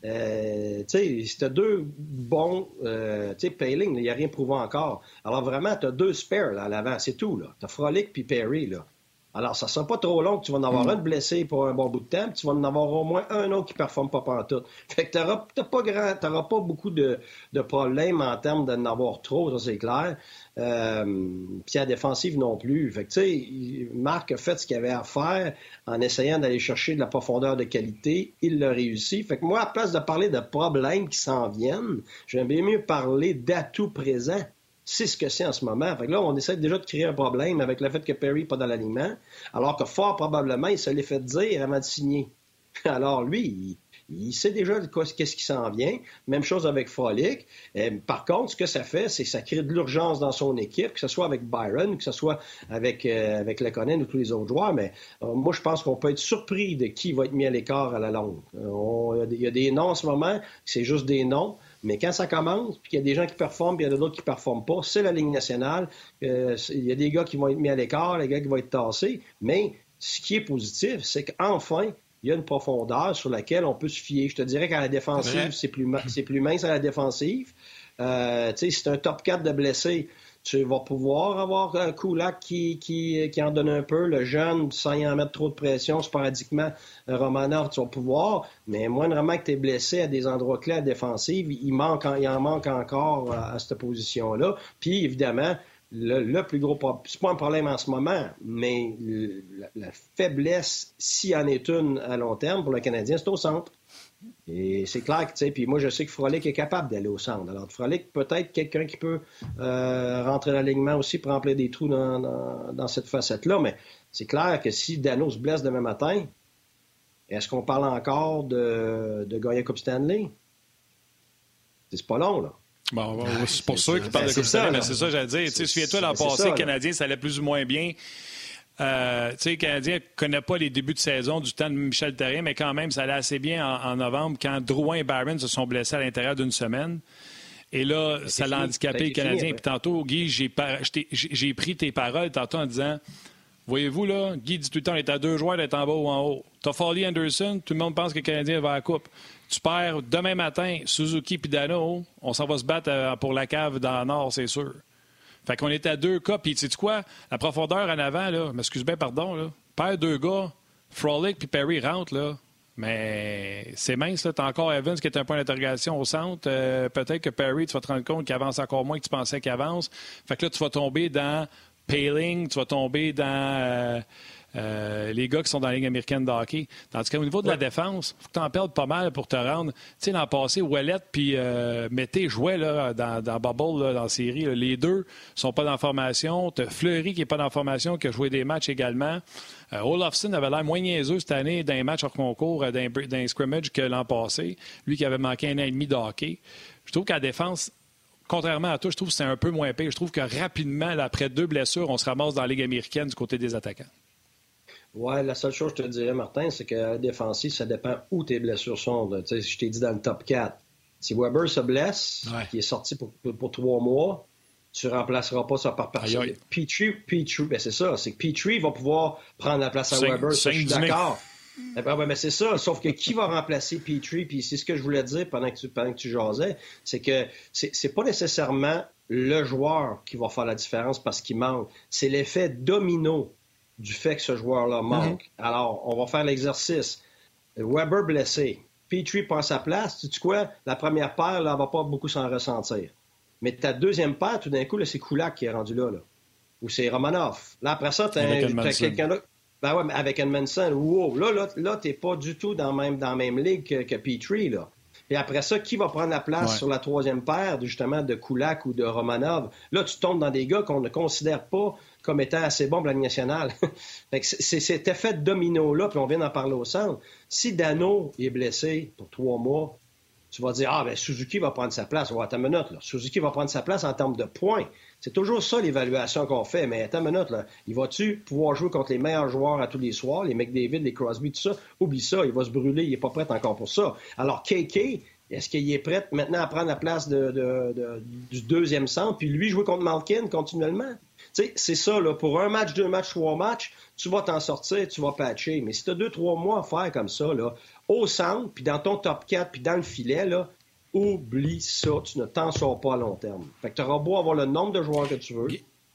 Euh, tu sais, si tu as deux bons, euh, tu sais, Payling, il n'y a rien prouvé encore. Alors vraiment, tu as deux spares à l'avant, c'est tout. Tu as Frolic puis Perry. Là. Alors, ça ne sera pas trop long que tu vas en avoir mm. un de blessé pour un bon bout de temps, puis tu vas en avoir au moins un autre qui ne performe pas tout. Fait que tu n'auras pas, grand, pas beaucoup de, problèmes en termes d'en avoir trop, ça c'est clair. Euh, puis à la défensive non plus. Fait que, tu sais, Marc a fait ce qu'il avait à faire en essayant d'aller chercher de la profondeur de qualité. Il l'a réussi. Fait que moi, à place de parler de problèmes qui s'en viennent, j'aime bien mieux parler d'atouts présents. C'est ce que c'est en ce moment. Là, on essaie déjà de créer un problème avec le fait que Perry n'est pas dans l'alignement, alors que fort probablement, il se l'est fait dire avant de signer. Alors lui, il, sait déjà qu'est-ce qui s'en vient. Même chose avec Frolic. Euh, par contre, ce que ça fait, c'est que ça crée de l'urgence dans son équipe, que ce soit avec Byron, que ce soit avec, euh, avec Lekonen ou tous les autres joueurs. Mais euh, moi, je pense qu'on peut être surpris de qui va être mis à l'écart à la longue. il y a des noms en ce moment, c'est juste des noms. Mais quand ça commence, puis qu'il y a des gens qui performent, puis il y en a d'autres qui ne performent pas, c'est la ligne nationale. il y a des gars qui vont être mis à l'écart, les gars qui vont être tassés. Mais ce qui est positif, c'est qu'enfin, il y a une profondeur sur laquelle on peut se fier. Je te dirais qu'à la défensive, c'est plus, plus mince à la défensive. Euh, c'est un top 4 de blessés, tu vas pouvoir avoir un Kulak qui, qui, qui, en donne un peu, le jeune, sans y en mettre trop de pression, sporadiquement, Romanov, tu vas pouvoir, mais moindrement que tu es blessé à des endroits clés à défensive, il, manque, il en manque encore à cette position-là. Puis, évidemment, le, plus gros problème, c'est pas un problème en ce moment, mais la, faiblesse, s'il y en est une à long terme pour le Canadien, c'est au centre. Et c'est clair que, tu sais, puis moi, je sais que Frolic est capable d'aller au centre. Alors, Frolic, peut-être quelqu'un qui peut euh, rentrer dans l'alignement aussi pour remplir des trous dans, cette facette-là, mais c'est clair que si Dano se blesse demain matin, est-ce qu'on parle encore de, de gagner Coupe Stanley? C'est pas long, là. Bon, c'est pour ça qu'il parle de Coupe Stanley, mais c'est ça, j'allais dire. Souviens-toi, l'an passé, le Canadien, ça allait plus ou moins bien. Euh, tu sais, le Canadien ne connaît pas les débuts de saison du temps de Michel Therrien, mais quand même, ça allait assez bien en, novembre quand Drouin et Barron se sont blessés à l'intérieur d'une semaine. Et là, ça l'a handicapé le Canadien. Puis tantôt, Guy, j'ai pris tes paroles tantôt en disant Voyez-vous, là, Guy dit tout le temps, on est à deux joueurs d'être en bas ou en haut. T'as Foley Anderson, tout le monde pense que le Canadien va à la coupe. Tu perds demain matin Suzuki et Dano, on s'en va se battre euh, pour la cave dans le nord, c'est sûr. Fait qu'on est à deux cas, puis tu sais quoi? La profondeur en avant, là, m'excuse bien, pardon, là, perd deux gars, Frolic puis Perry rentrent, là. Mais c'est mince, là. T'as encore Evans qui est un point d'interrogation au centre. Euh, peut-être que Perry, tu vas te rendre compte qu'il avance encore moins que tu pensais qu'il avance. Fait que là, tu vas tomber dans Paling, tu vas tomber dans euh, euh, les gars qui sont dans la Ligue américaine de hockey. Tandis qu'au niveau de la défense, il faut que tu en perdes pas mal pour te rendre. Tu sais, l'an passé, Ouellet puis euh, Mété jouaient là, dans, dans Bubble, là, dans la série. Les deux sont pas dans la formation. Tu Fleury qui n'est pas dans la formation, qui a joué des matchs également. Euh, Olofsson avait l'air moins niaiseux cette année dans les matchs hors concours, euh, dans scrimmage que l'an passé. Lui qui avait manqué un an et demi de hockey. Je trouve qu'à la défense, contrairement à toi, je trouve que c'est un peu moins pire. Je trouve que rapidement, après deux blessures, on se ramasse dans la Ligue américaine du côté des attaquants. Oui, la seule chose que je te dirais, Martin, c'est que la défensive, ça dépend où tes blessures sont. sais, je t'ai dit dans le top 4. Si Weber se blesse, qui est sorti pour, pour, trois mois, tu ne remplaceras pas ça par personne. Petrie, Petrie ben c'est ça. C'est que Petrie va pouvoir prendre la place à Weber. Ça, je suis d'accord. Eh ben, mais c'est ça. Sauf que qui va remplacer Petrie? Puis c'est ce que je voulais dire pendant que tu, pendant que tu jasais. C'est que c'est pas nécessairement le joueur qui va faire la différence parce qu'il manque. C'est l'effet domino du fait que ce joueur-là manque. Mhm. Alors, on va faire l'exercice. Weber blessé. Petrie prend sa place. Tu sais quoi? La première paire, là, elle va pas beaucoup s'en ressentir. Mais ta deuxième paire, tout d'un coup, c'est Kulak qui est rendu là, là. Ou c'est Romanov. Là, après ça, tu as, quelqu'un là. Ben ouais, mais avec Edmondson, wow, là, là, là t'es pas du tout dans, même, dans la même ligue que, que Petrie, là. Et après ça, qui va prendre la place sur la troisième paire, justement, de Kulak ou de Romanov? Là, tu tombes dans des gars qu'on ne considère pas comme étant assez bon pour la nationale. c'est cet effet de domino-là, puis on vient d'en parler au centre. Si Dano est blessé pour trois mois, tu vas dire Ah, ben Suzuki va prendre sa place. Ouais, attends une minute, là. Suzuki va prendre sa place en termes de points. C'est toujours ça l'évaluation qu'on fait. Mais attends une minute, là. Il va-tu pouvoir jouer contre les meilleurs joueurs à tous les soirs, les McDavid, les Crosby, tout ça? Oublie ça, il va se brûler, il n'est pas prêt encore pour ça. Alors, KK, est-ce qu'il est prêt maintenant à prendre la place du deuxième centre, puis lui jouer contre Malkin continuellement? c'est ça, là, pour un match, deux matchs, trois matchs, tu vas t'en sortir, tu vas patcher. Mais si tu as deux, trois mois à faire comme ça, là, au centre, puis dans ton top 4, puis dans le filet, là, oublie ça, tu ne t'en sors pas à long terme. Fait que tu auras beau avoir le nombre de joueurs que tu veux.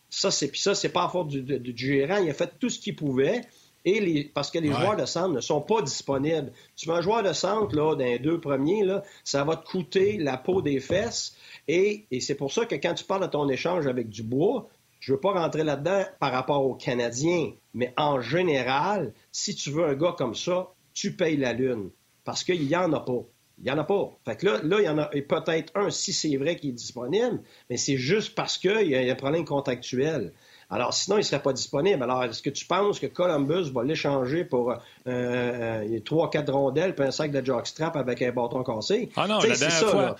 Ça, c'est, puis ça, c'est pas à faute du, gérant. Il a fait tout ce qu'il pouvait. Et les, parce que les joueurs de centre ne sont pas disponibles. Tu mets un joueur de centre, là, dans les deux premiers, là, ça va te coûter la peau des fesses. Et, et c'est pour ça que quand tu parles de ton échange avec Dubois, je ne veux pas rentrer là-dedans par rapport aux Canadiens, mais en général, si tu veux un gars comme ça, tu payes la lune. Parce qu'il n'y en a pas. Il n'y en a pas. Fait que là, là il y en a peut-être un, si c'est vrai, qui est disponible, mais c'est juste parce qu'il y a un problème contractuel. Alors, sinon, il ne serait pas disponible. Alors, est-ce que tu penses que Columbus va l'échanger pour euh, euh trois, quatre rondelles puis un sac de jockstrap avec un bâton cassé? Ah non, la dernière, fois,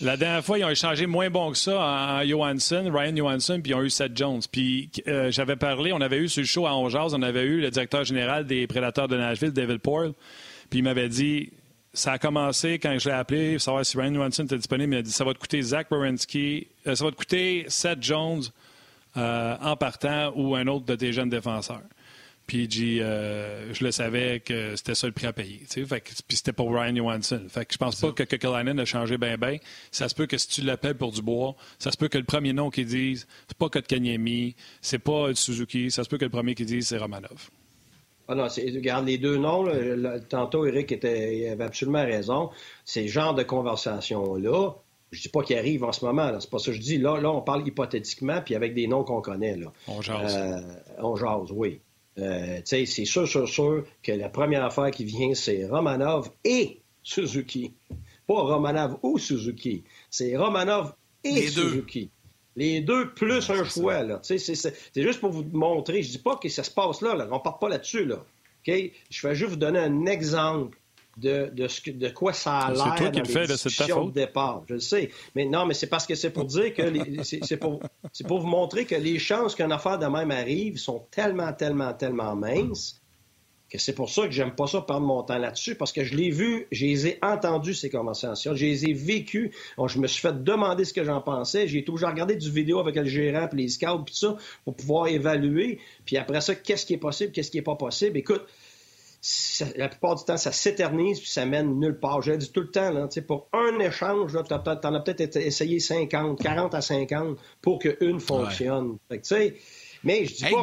la dernière fois, ils ont échangé moins bon que ça en Johansson, Ryan Johansson, puis ils ont eu Seth Jones. Puis euh, j'avais parlé, on avait eu sur le show à Ongeaz, on avait eu le directeur général des Prédateurs de Nashville, David Poyle, puis il m'avait dit ça a commencé quand je l'ai appelé pour savoir si Ryan Johansson était disponible. Il m'a dit ça va te coûter Zach Wierenski, euh, ça va te coûter Seth Jones euh, en partant ou un autre de tes jeunes défenseurs. Puis euh, je le savais que c'était ça le prix à payer. Fait que, puis c'était pour Ryan Johansson. Fait que je pense pas que Kekalainen a changé bien bien. Ça se peut que si tu l'appelles pour du bois, ça se peut que le premier nom qu'ils disent, c'est pas Kotkaniemi, c'est pas Suzuki, ça se peut que le premier qu'ils disent, c'est Romanov. Ah non, regarde les deux noms. tantôt, Eric était, avait absolument raison. Ces genres de conversations-là, je dis pas qu'ils arrivent en ce moment. C'est pas ça que je dis. Là, là, on parle hypothétiquement, puis avec des noms qu'on connaît. Là. On jase. Euh, on jase, oui. Euh, c'est sûr, sûr, sûr que la première affaire qui vient, c'est Romanov et Suzuki. Pas Romanov ou Suzuki. C'est Romanov et Suzuki. Les deux plus un choix. Là. C'est, juste pour vous montrer. Je dis pas que ça se passe là. là. On ne part pas là-dessus. Là. OK? Je vais juste vous donner un exemple de, de, ce de quoi ça a l'air. C'est toi qui le fais, c'est ta faute? départ, je le sais. Mais non, mais c'est parce que c'est pour dire que c'est pour, pour vous montrer que les chances qu'une affaire de même arrive sont tellement, tellement, tellement minces que c'est pour ça que j'aime pas ça perdre mon temps là-dessus, parce que je l'ai vu, je les ai entendus, ces conversations, je les ai vécues. je me suis fait demander ce que j'en pensais. J'ai toujours regardé du vidéo avec le gérant, puis les scouts, puis ça, pour pouvoir évaluer. Puis après ça, qu'est-ce qui est possible, qu'est-ce qui est pas possible? Écoute, la plupart du temps, ça s'éternise puis ça mène nulle part. Je dit tout le temps, là, pour un échange, tu en as peut-être essayé 50, 40 à 50 pour qu'une fonctionne. Mais je dis pas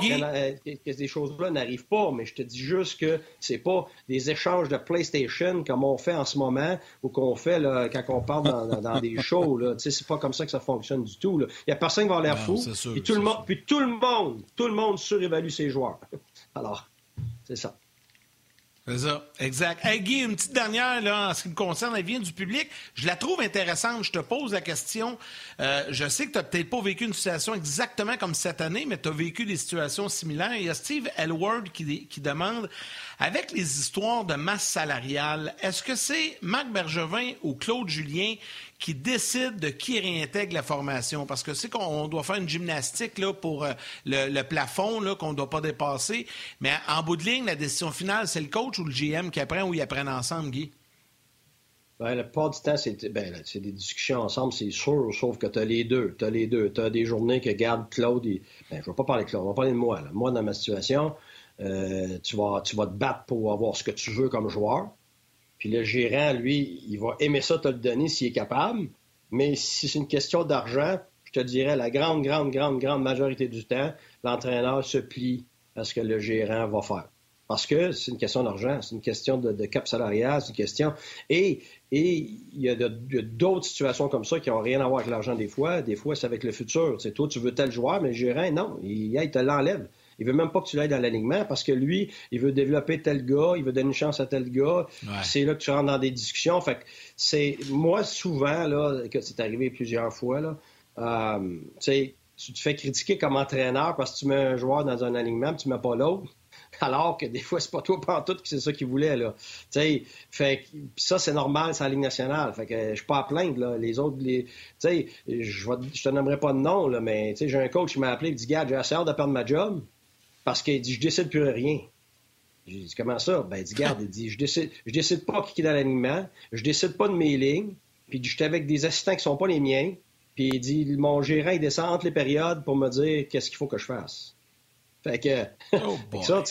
que, ces choses-là n'arrivent pas, mais je te dis juste que c'est pas des échanges de PlayStation comme on fait en ce moment ou qu'on fait là, quand on parle dans, des shows. C'est pas comme ça que ça fonctionne du tout. Il y a personne qui va l'air fou. puis, tout le monde, puis tout le monde, tout le monde surévalue ses joueurs. Alors, c'est ça. Exact. Hey Guy, une petite dernière là, en ce qui me concerne, elle vient du public. Je la trouve intéressante. Je te pose la question. Euh, je sais que tu n'as peut-être pas vécu une situation exactement comme cette année, mais tu as vécu des situations similaires. Il y a Steve Elward qui, qui demande avec les histoires de masse salariale, est-ce que c'est Marc Bergevin ou Claude Julien qui décide de qui réintègre la formation. Parce que c'est qu'on doit faire une gymnastique là, pour euh, le, plafond qu'on ne doit pas dépasser. Mais en bout de ligne, la décision finale, c'est le coach ou le GM qui apprend ou ils apprennent ensemble, Guy? Bien, la plupart du temps, c'est ben, des discussions ensemble, c'est sûr, sauf que tu as les deux. Tu as les deux. Tu des journées que garde Claude. Ben, je ne vais pas parler de Claude, on va parler de moi. Moi, dans ma situation, euh, tu, vas, tu vas te battre pour avoir ce que tu veux comme joueur. Puis le gérant, lui, il va aimer ça te le donner s'il est capable. Mais si c'est une question d'argent, je te dirais la grande, grande, grande, grande majorité du temps, l'entraîneur se plie à ce que le gérant va faire. Parce que c'est une question d'argent, c'est une question de, cap salarial, c'est une question. Et, il y a d'autres situations comme ça qui n'ont rien à voir avec l'argent des fois. Des fois, c'est avec le futur. C'est toi, tu veux tel joueur, mais le gérant, non, il te l'enlève. Il veut même pas que tu l'aides dans l'alignement parce que lui, il veut développer tel gars, il veut donner une chance à tel gars. C'est là que tu rentres dans des discussions. Fait que c'est moi souvent là que c'est arrivé plusieurs fois là. Euh, tu te fais critiquer comme entraîneur parce que tu mets un joueur dans un alignement, tu mets pas l'autre. Alors que des fois, c'est pas toi pantoute qui c'est ça qu'il voulait, là. sais, fait ça, c'est normal, c'est la Ligue nationale. Fait que je suis pas à plaindre, là. Les autres, les, je, je te nommerai pas de nom, là, mais j'ai un coach qui m'a appelé, il dit, gars, j'ai assez hâte de perdre ma job parce qu'il dit, je décide plus rien. J'ai dit, comment ça? Ben, il dit, garde, il dit, je décide, je décide pas qui est dans l'alignement, je décide pas de mes lignes, puis j'étais avec des assistants qui sont pas les miens, puis il dit, mon gérant, il descend entre les périodes pour me dire qu'est-ce qu'il faut que je fasse. Fait que, oh ça,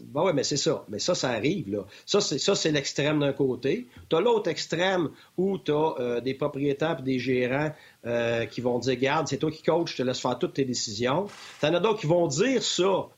ben ouais, mais c'est ça. Mais ça, ça arrive, là. Ça, c'est, ça, c'est l'extrême d'un côté. Tu as l'autre extrême où tu as euh, des propriétaires et des gérants euh, qui vont dire, garde, c'est toi qui coach, je te laisse faire toutes tes décisions. Tu en as d'autres qui vont dire ça,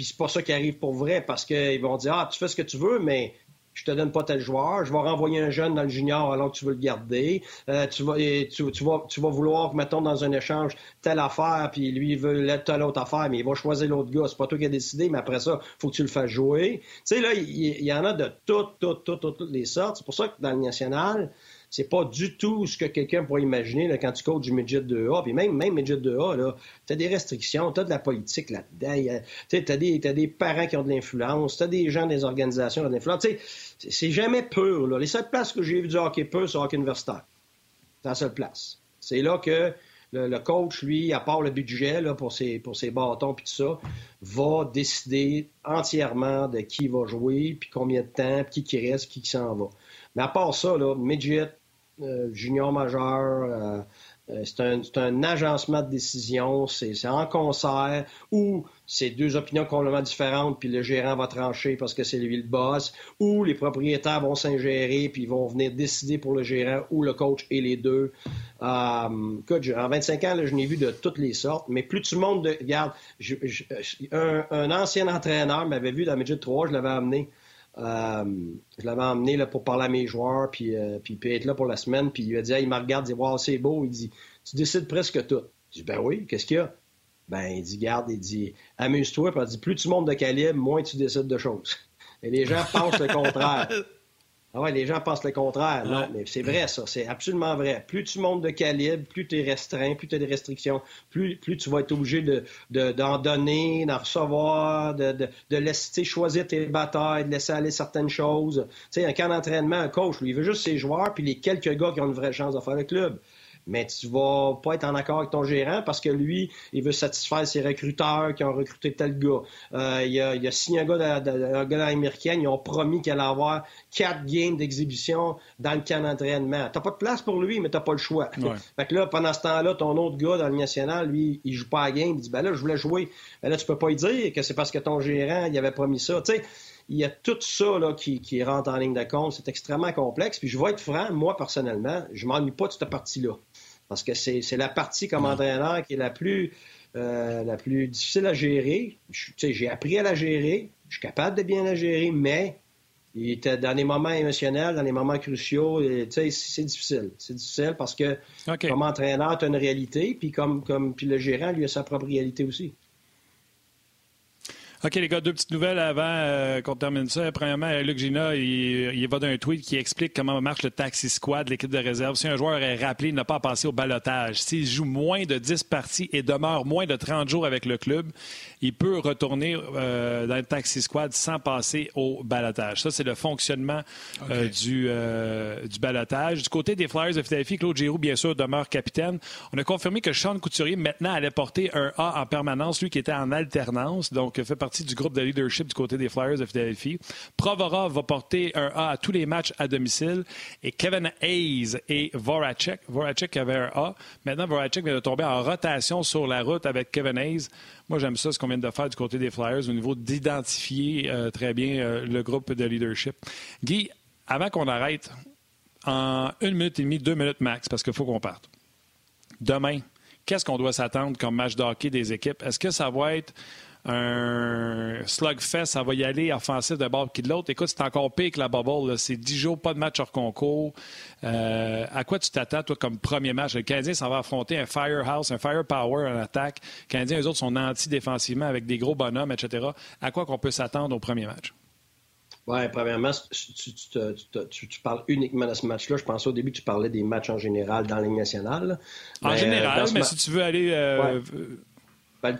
puis c'est pas ça qui arrive pour vrai parce qu'ils vont dire Ah, tu fais ce que tu veux, mais je te donne pas tel joueur, je vais renvoyer un jeune dans le junior alors que tu veux le garder. Euh, tu, vas, vouloir, mettons, dans un échange, telle affaire, puis lui, il veut telle autre affaire, mais il va choisir l'autre gars. C'est pas toi qui as décidé, mais après ça, faut que tu le fasses jouer. Tu sais, là, il, y, en a de toutes, toutes, toutes, toutes, les sortes. C'est pour ça que dans le national, c'est pas du tout ce que quelqu'un pourrait imaginer quand tu coaches du midget 2A. Puis même, même midget 2A, tu as des restrictions, tu as de la politique là-dedans. Tu as des, parents qui ont de l'influence, tu as des gens des organisations qui ont de l'influence. C'est jamais pur. Là. Les seules places que j'ai vu du hockey pur, c'est hockey universitaire. C'est la seule place. C'est là que le, coach, lui, à part le budget là, pour, ses, pour ses bâtons puis tout ça, va décider entièrement de qui va jouer, puis combien de temps, puis qui qui reste, qui, qui s'en va. Mais à part ça, là, midget, junior majeur, euh, euh, c'est un, agencement de décision, c'est en concert, ou c'est deux opinions complètement différentes, puis le gérant va trancher parce que c'est lui le boss, ou les propriétaires vont s'ingérer, puis ils vont venir décider pour le gérant ou le coach et les deux. Euh, en 25 ans, je n'ai vu de toutes les sortes, mais plus le monde, de, regarde, un, ancien entraîneur m'avait vu dans Midget 3, je l'avais amené. Euh, je l'avais emmené là, pour parler à mes joueurs, puis, euh, puis, être là pour la semaine. Puis il a dit, il me regarde, il dit, wow, c'est beau. Il dit, tu décides presque tout. Je dis, ben oui, qu'est-ce qu'il y a? Ben, il dit, garde, il dit, amuse-toi. Puis il dit, plus tu montes de calibre, moins tu décides de choses. Et les gens pensent le contraire. Ah ouais, les gens pensent le contraire. Non, mais c'est vrai, ça. C'est absolument vrai. Plus tu montes de calibre, plus tu es restreint, plus tu as des restrictions, plus, plus tu vas être obligé d'en de, d'en donner, d'en recevoir, de, de, de laisser choisir tes batailles, de laisser aller certaines choses. Tu sais, un camp d'entraînement, un coach, lui, il veut juste ses joueurs puis les quelques gars qui ont une vraie chance de faire le club mais tu vas pas être en accord avec ton gérant parce que lui, il veut satisfaire ses recruteurs qui ont recruté tel gars. Euh, il, a, il, a, signé un gars, de, un gars ils ont promis qu'il allait avoir quatre games d'exhibition dans le camp d'entraînement. T'as pas de place pour lui, mais t'as pas le choix. fait que là, pendant ce temps-là, ton autre gars dans le national, lui, il joue pas à game, il dit, ben là, je voulais jouer. Ben là, tu peux pas lui dire que c'est parce que ton gérant, il avait promis ça. Tu sais, il y a tout ça là, qui, qui rentre en ligne de compte. C'est extrêmement complexe. Puis je vais être franc, moi, personnellement, je m'ennuie pas de cette partie-là. Parce que c'est la partie comme entraîneur qui est la plus, euh, la plus difficile à gérer. J'ai appris à la gérer. Je suis capable de bien la gérer, mais il était dans les moments émotionnels, dans les moments cruciaux, c'est difficile. C'est difficile parce que comme entraîneur, tu as une réalité, puis comme, comme puis le gérant, lui, a sa propre réalité aussi. OK, les gars, deux petites nouvelles avant euh, qu'on termine ça. Premièrement, Luc Gina, il, il va d'un tweet qui explique comment marche le taxi squad, l'équipe de réserve. Si un joueur est rappelé, il n'a pas à passer au balotage. S'il joue moins de 10 parties et demeure moins de 30 jours avec le club, il peut retourner euh, dans le taxi squad sans passer au balotage. Ça, c'est le fonctionnement euh, du, du balotage. Du côté des Flyers de Philadelphie, Claude Giroux, bien sûr, demeure capitaine. On a confirmé que Sean Couturier, maintenant, allait porter un A en permanence, lui qui était en alternance, donc fait partie du groupe de leadership du côté des Flyers de Philadelphie. Provorov va porter un A à tous les matchs à domicile. Et Kevin Hayes et Voracek. Voracek avait un A. Maintenant, Voracek vient de tomber en rotation sur la route avec Kevin Hayes. Moi, j'aime ça, ce qu'on vient de faire du côté des Flyers au niveau d'identifier euh, très bien euh, le groupe de leadership. Guy, avant qu'on arrête, en une minute et demie, deux minutes max, parce qu'il faut qu'on parte. Demain, qu'est-ce qu'on doit s'attendre comme match de hockey des équipes? Est-ce que ça va être un slugfest, ça va y aller offensif de bord qui de l'autre. Écoute, c'est encore pire que la bubble. C'est 10 jours, pas de match hors concours. Euh, à quoi tu t'attends, toi, comme premier match? Le Canadien s'en va affronter un firehouse, un firepower en attaque. Les Canadiens, eux autres, sont anti-défensivement avec des gros bonhommes, etc. À quoi qu'on peut s'attendre au premier match? Oui, premièrement, tu, parles uniquement de ce match-là. Je pensais au début que tu parlais des matchs en général dans la Ligue nationale. En général, mais si tu veux aller euh,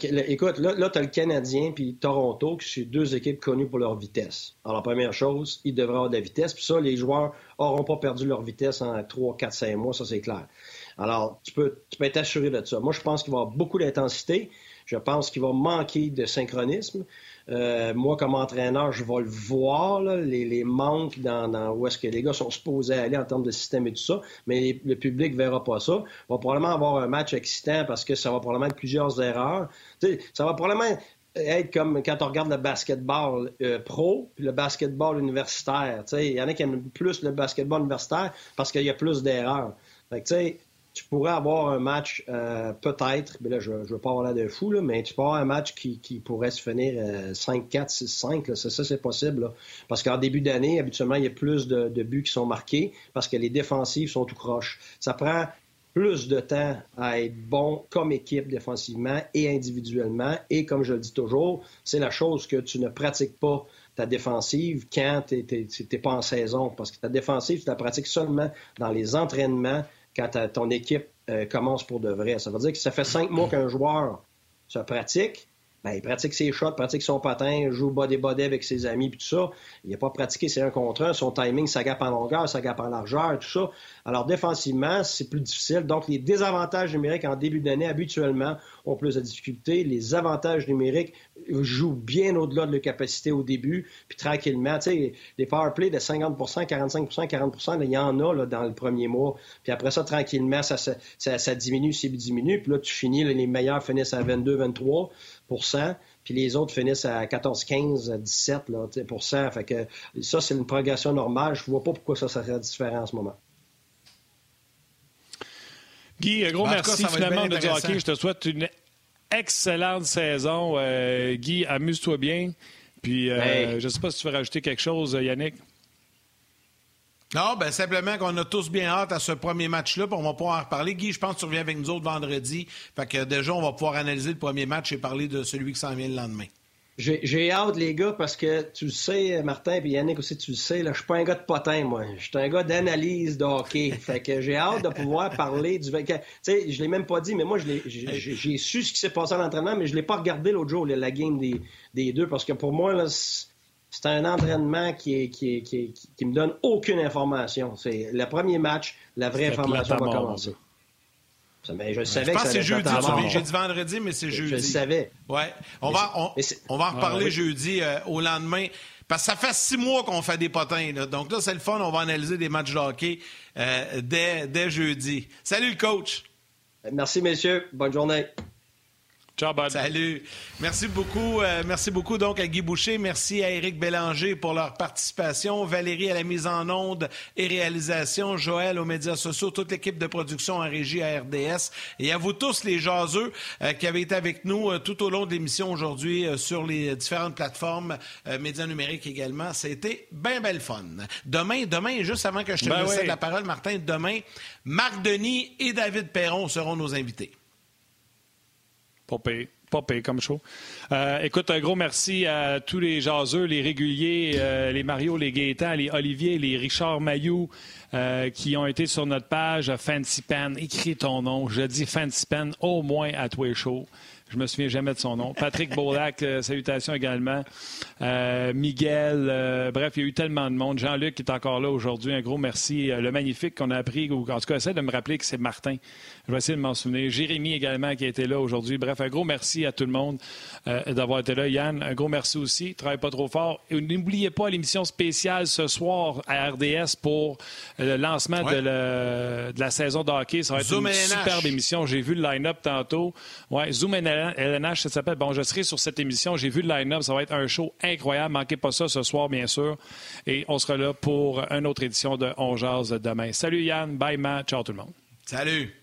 écoute, là, là tu as le Canadien puis Toronto, qui sont deux équipes connues pour leur vitesse. Alors, première chose, ils devraient avoir de la vitesse. Puis ça, les joueurs n'auront pas perdu leur vitesse en 3, 4, 5 mois, ça c'est clair. Alors, tu peux, tu peux être assuré de ça. Moi, je pense qu'il va y avoir beaucoup d'intensité. Je pense qu'il va manquer de synchronisme. Euh, moi, comme entraîneur, je vais le voir, les, manques dans, où est-ce que les gars sont supposés aller en termes de système et tout ça, mais le public ne verra pas ça. On va probablement avoir un match excitant parce que ça va probablement être plusieurs erreurs. ça va probablement être comme quand on regarde le basketball euh, pro puis le basketball universitaire. Il y en a qui aiment plus le basketball universitaire parce qu'il y a plus d'erreurs. Fait que, tu pourrais avoir un match, euh, peut-être, mais là, je ne veux pas avoir l'air de fou, là, mais tu peux avoir un match qui, pourrait se finir 5-4, 6-5. Ça, ça c'est possible. Parce qu'en début d'année, habituellement, il y a plus de, buts qui sont marqués parce que les défensives sont tout croches. Ça prend plus de temps à être bon comme équipe défensivement et individuellement. Et comme je le dis toujours, c'est la chose que tu ne pratiques pas ta défensive quand tu n'es pas en saison. Parce que ta défensive, tu la pratiques seulement dans les entraînements quand ton équipe euh, commence pour de vrai. Ça veut dire que ça fait cinq mois qu'un joueur se pratique, ben, il pratique ses shots, pratique son patin, joue body-body avec ses amis, puis tout ça. Il n'a pas pratiqué ses un contre un. Son timing s'agape en longueur, s'agape en largeur, tout ça. Alors, défensivement, c'est plus difficile. Donc, les désavantages numériques en début d'année, habituellement, ont plus de difficultés. Les avantages numériques jouent bien au-delà de leur capacité au début. Puis, tranquillement, tu sais, les power play de 50% 45% 40% il y en a là, dans le premier mois. Puis après ça, tranquillement, ça, ça, ça, diminue, ça diminue. Puis là, tu finis, les meilleurs finissent à 22, 23 puis les autres finissent à 14, 15, 17 là, Fait que ça, c'est une progression normale. Je ne vois pas pourquoi ça serait différent en ce moment. Guy, gros merci finalement de dire hockey. Je te souhaite une excellente saison. Euh, Guy, amuse-toi bien. Puis, euh, je ne sais pas si tu veux rajouter quelque chose, Yannick. Non, ben simplement qu'on a tous bien hâte à ce premier match-là, on va pouvoir en reparler. Guy, je pense que tu reviens avec nous autres vendredi. Fait que déjà, on va pouvoir analyser le premier match et parler de celui qui s'en vient le lendemain. J'ai hâte, les gars, parce que tu le sais, Martin, et Yannick aussi, tu le sais, là, je suis pas un gars de potin, moi. Je suis un gars d'analyse de hockey. fait que j'ai hâte de pouvoir parler du... Tu sais, je l'ai même pas dit, mais moi, j'ai su ce qui s'est passé à l'entraînement, mais je l'ai pas regardé l'autre jour, la game des, des deux, parce que pour moi, là, c'est un entraînement qui, qui, qui, qui, me donne aucune information. C'est le premier match, la vraie information va commencer. Mais je savais je pense que, c'est jeudi. J'ai dit vendredi, mais c'est jeudi. Je le savais. Ouais. On, va, on, va en reparler jeudi euh, au lendemain. Parce que ça fait six mois qu'on fait des potins. Donc là, c'est le fun. On va analyser des matchs de hockey euh, dès, dès jeudi. Salut le coach. Merci, messieurs. Bonne journée. Salut. Merci beaucoup. Euh, merci beaucoup donc à Guy Boucher. Merci à Éric Bélanger pour leur participation. Valérie à la mise en onde et réalisation. Joël aux médias sociaux. Toute l'équipe de production en régie à RDS. Et à vous tous les jaseux euh, qui avez été avec nous euh, tout au long de l'émission aujourd'hui sur les différentes plateformes médias numériques également. C'était bien belle fun. Demain, demain, juste avant que je te ben la parole, Martin, demain, Marc Denis et David Perron seront nos invités. Pas payé. comme chaud. Euh, écoute, un gros merci à tous les jaseux, les réguliers, euh, les Mario, les Gaétan, les Olivier, les Richard Mayou euh, qui ont été sur notre page Fancy Pan. Écris ton nom. Je dis Fancy Pan au moins à toi chaud. Je me souviens jamais de son nom. Patrick Beaulac, euh, salutations également. Euh, Miguel, euh, bref, il y a eu tellement de monde. Jean-Luc est encore là aujourd'hui, un gros merci. le magnifique qu'on a appris, ou en tout cas, essaie de me rappeler que c'est Martin. Je vais essayer de m'en souvenir. Jérémy également qui a été là aujourd'hui. Bref, un gros merci à tout le monde d'avoir été là. Yann, un gros merci aussi. Travaille pas trop fort. Et n'oubliez pas l'émission spéciale ce soir à RDS pour le lancement de, la saison de hockey. Ça va être une superbe émission. J'ai vu le line-up tantôt. Ouais, Zoom LNH, ça s'appelle. Bon, je serai sur cette émission. J'ai vu le line-up. Ça va être un show incroyable. Manquez pas ça ce soir, bien sûr. Et on sera là pour une autre édition de On Jazz demain. Salut Yann. Bye Matt. Ciao tout le monde. Salut.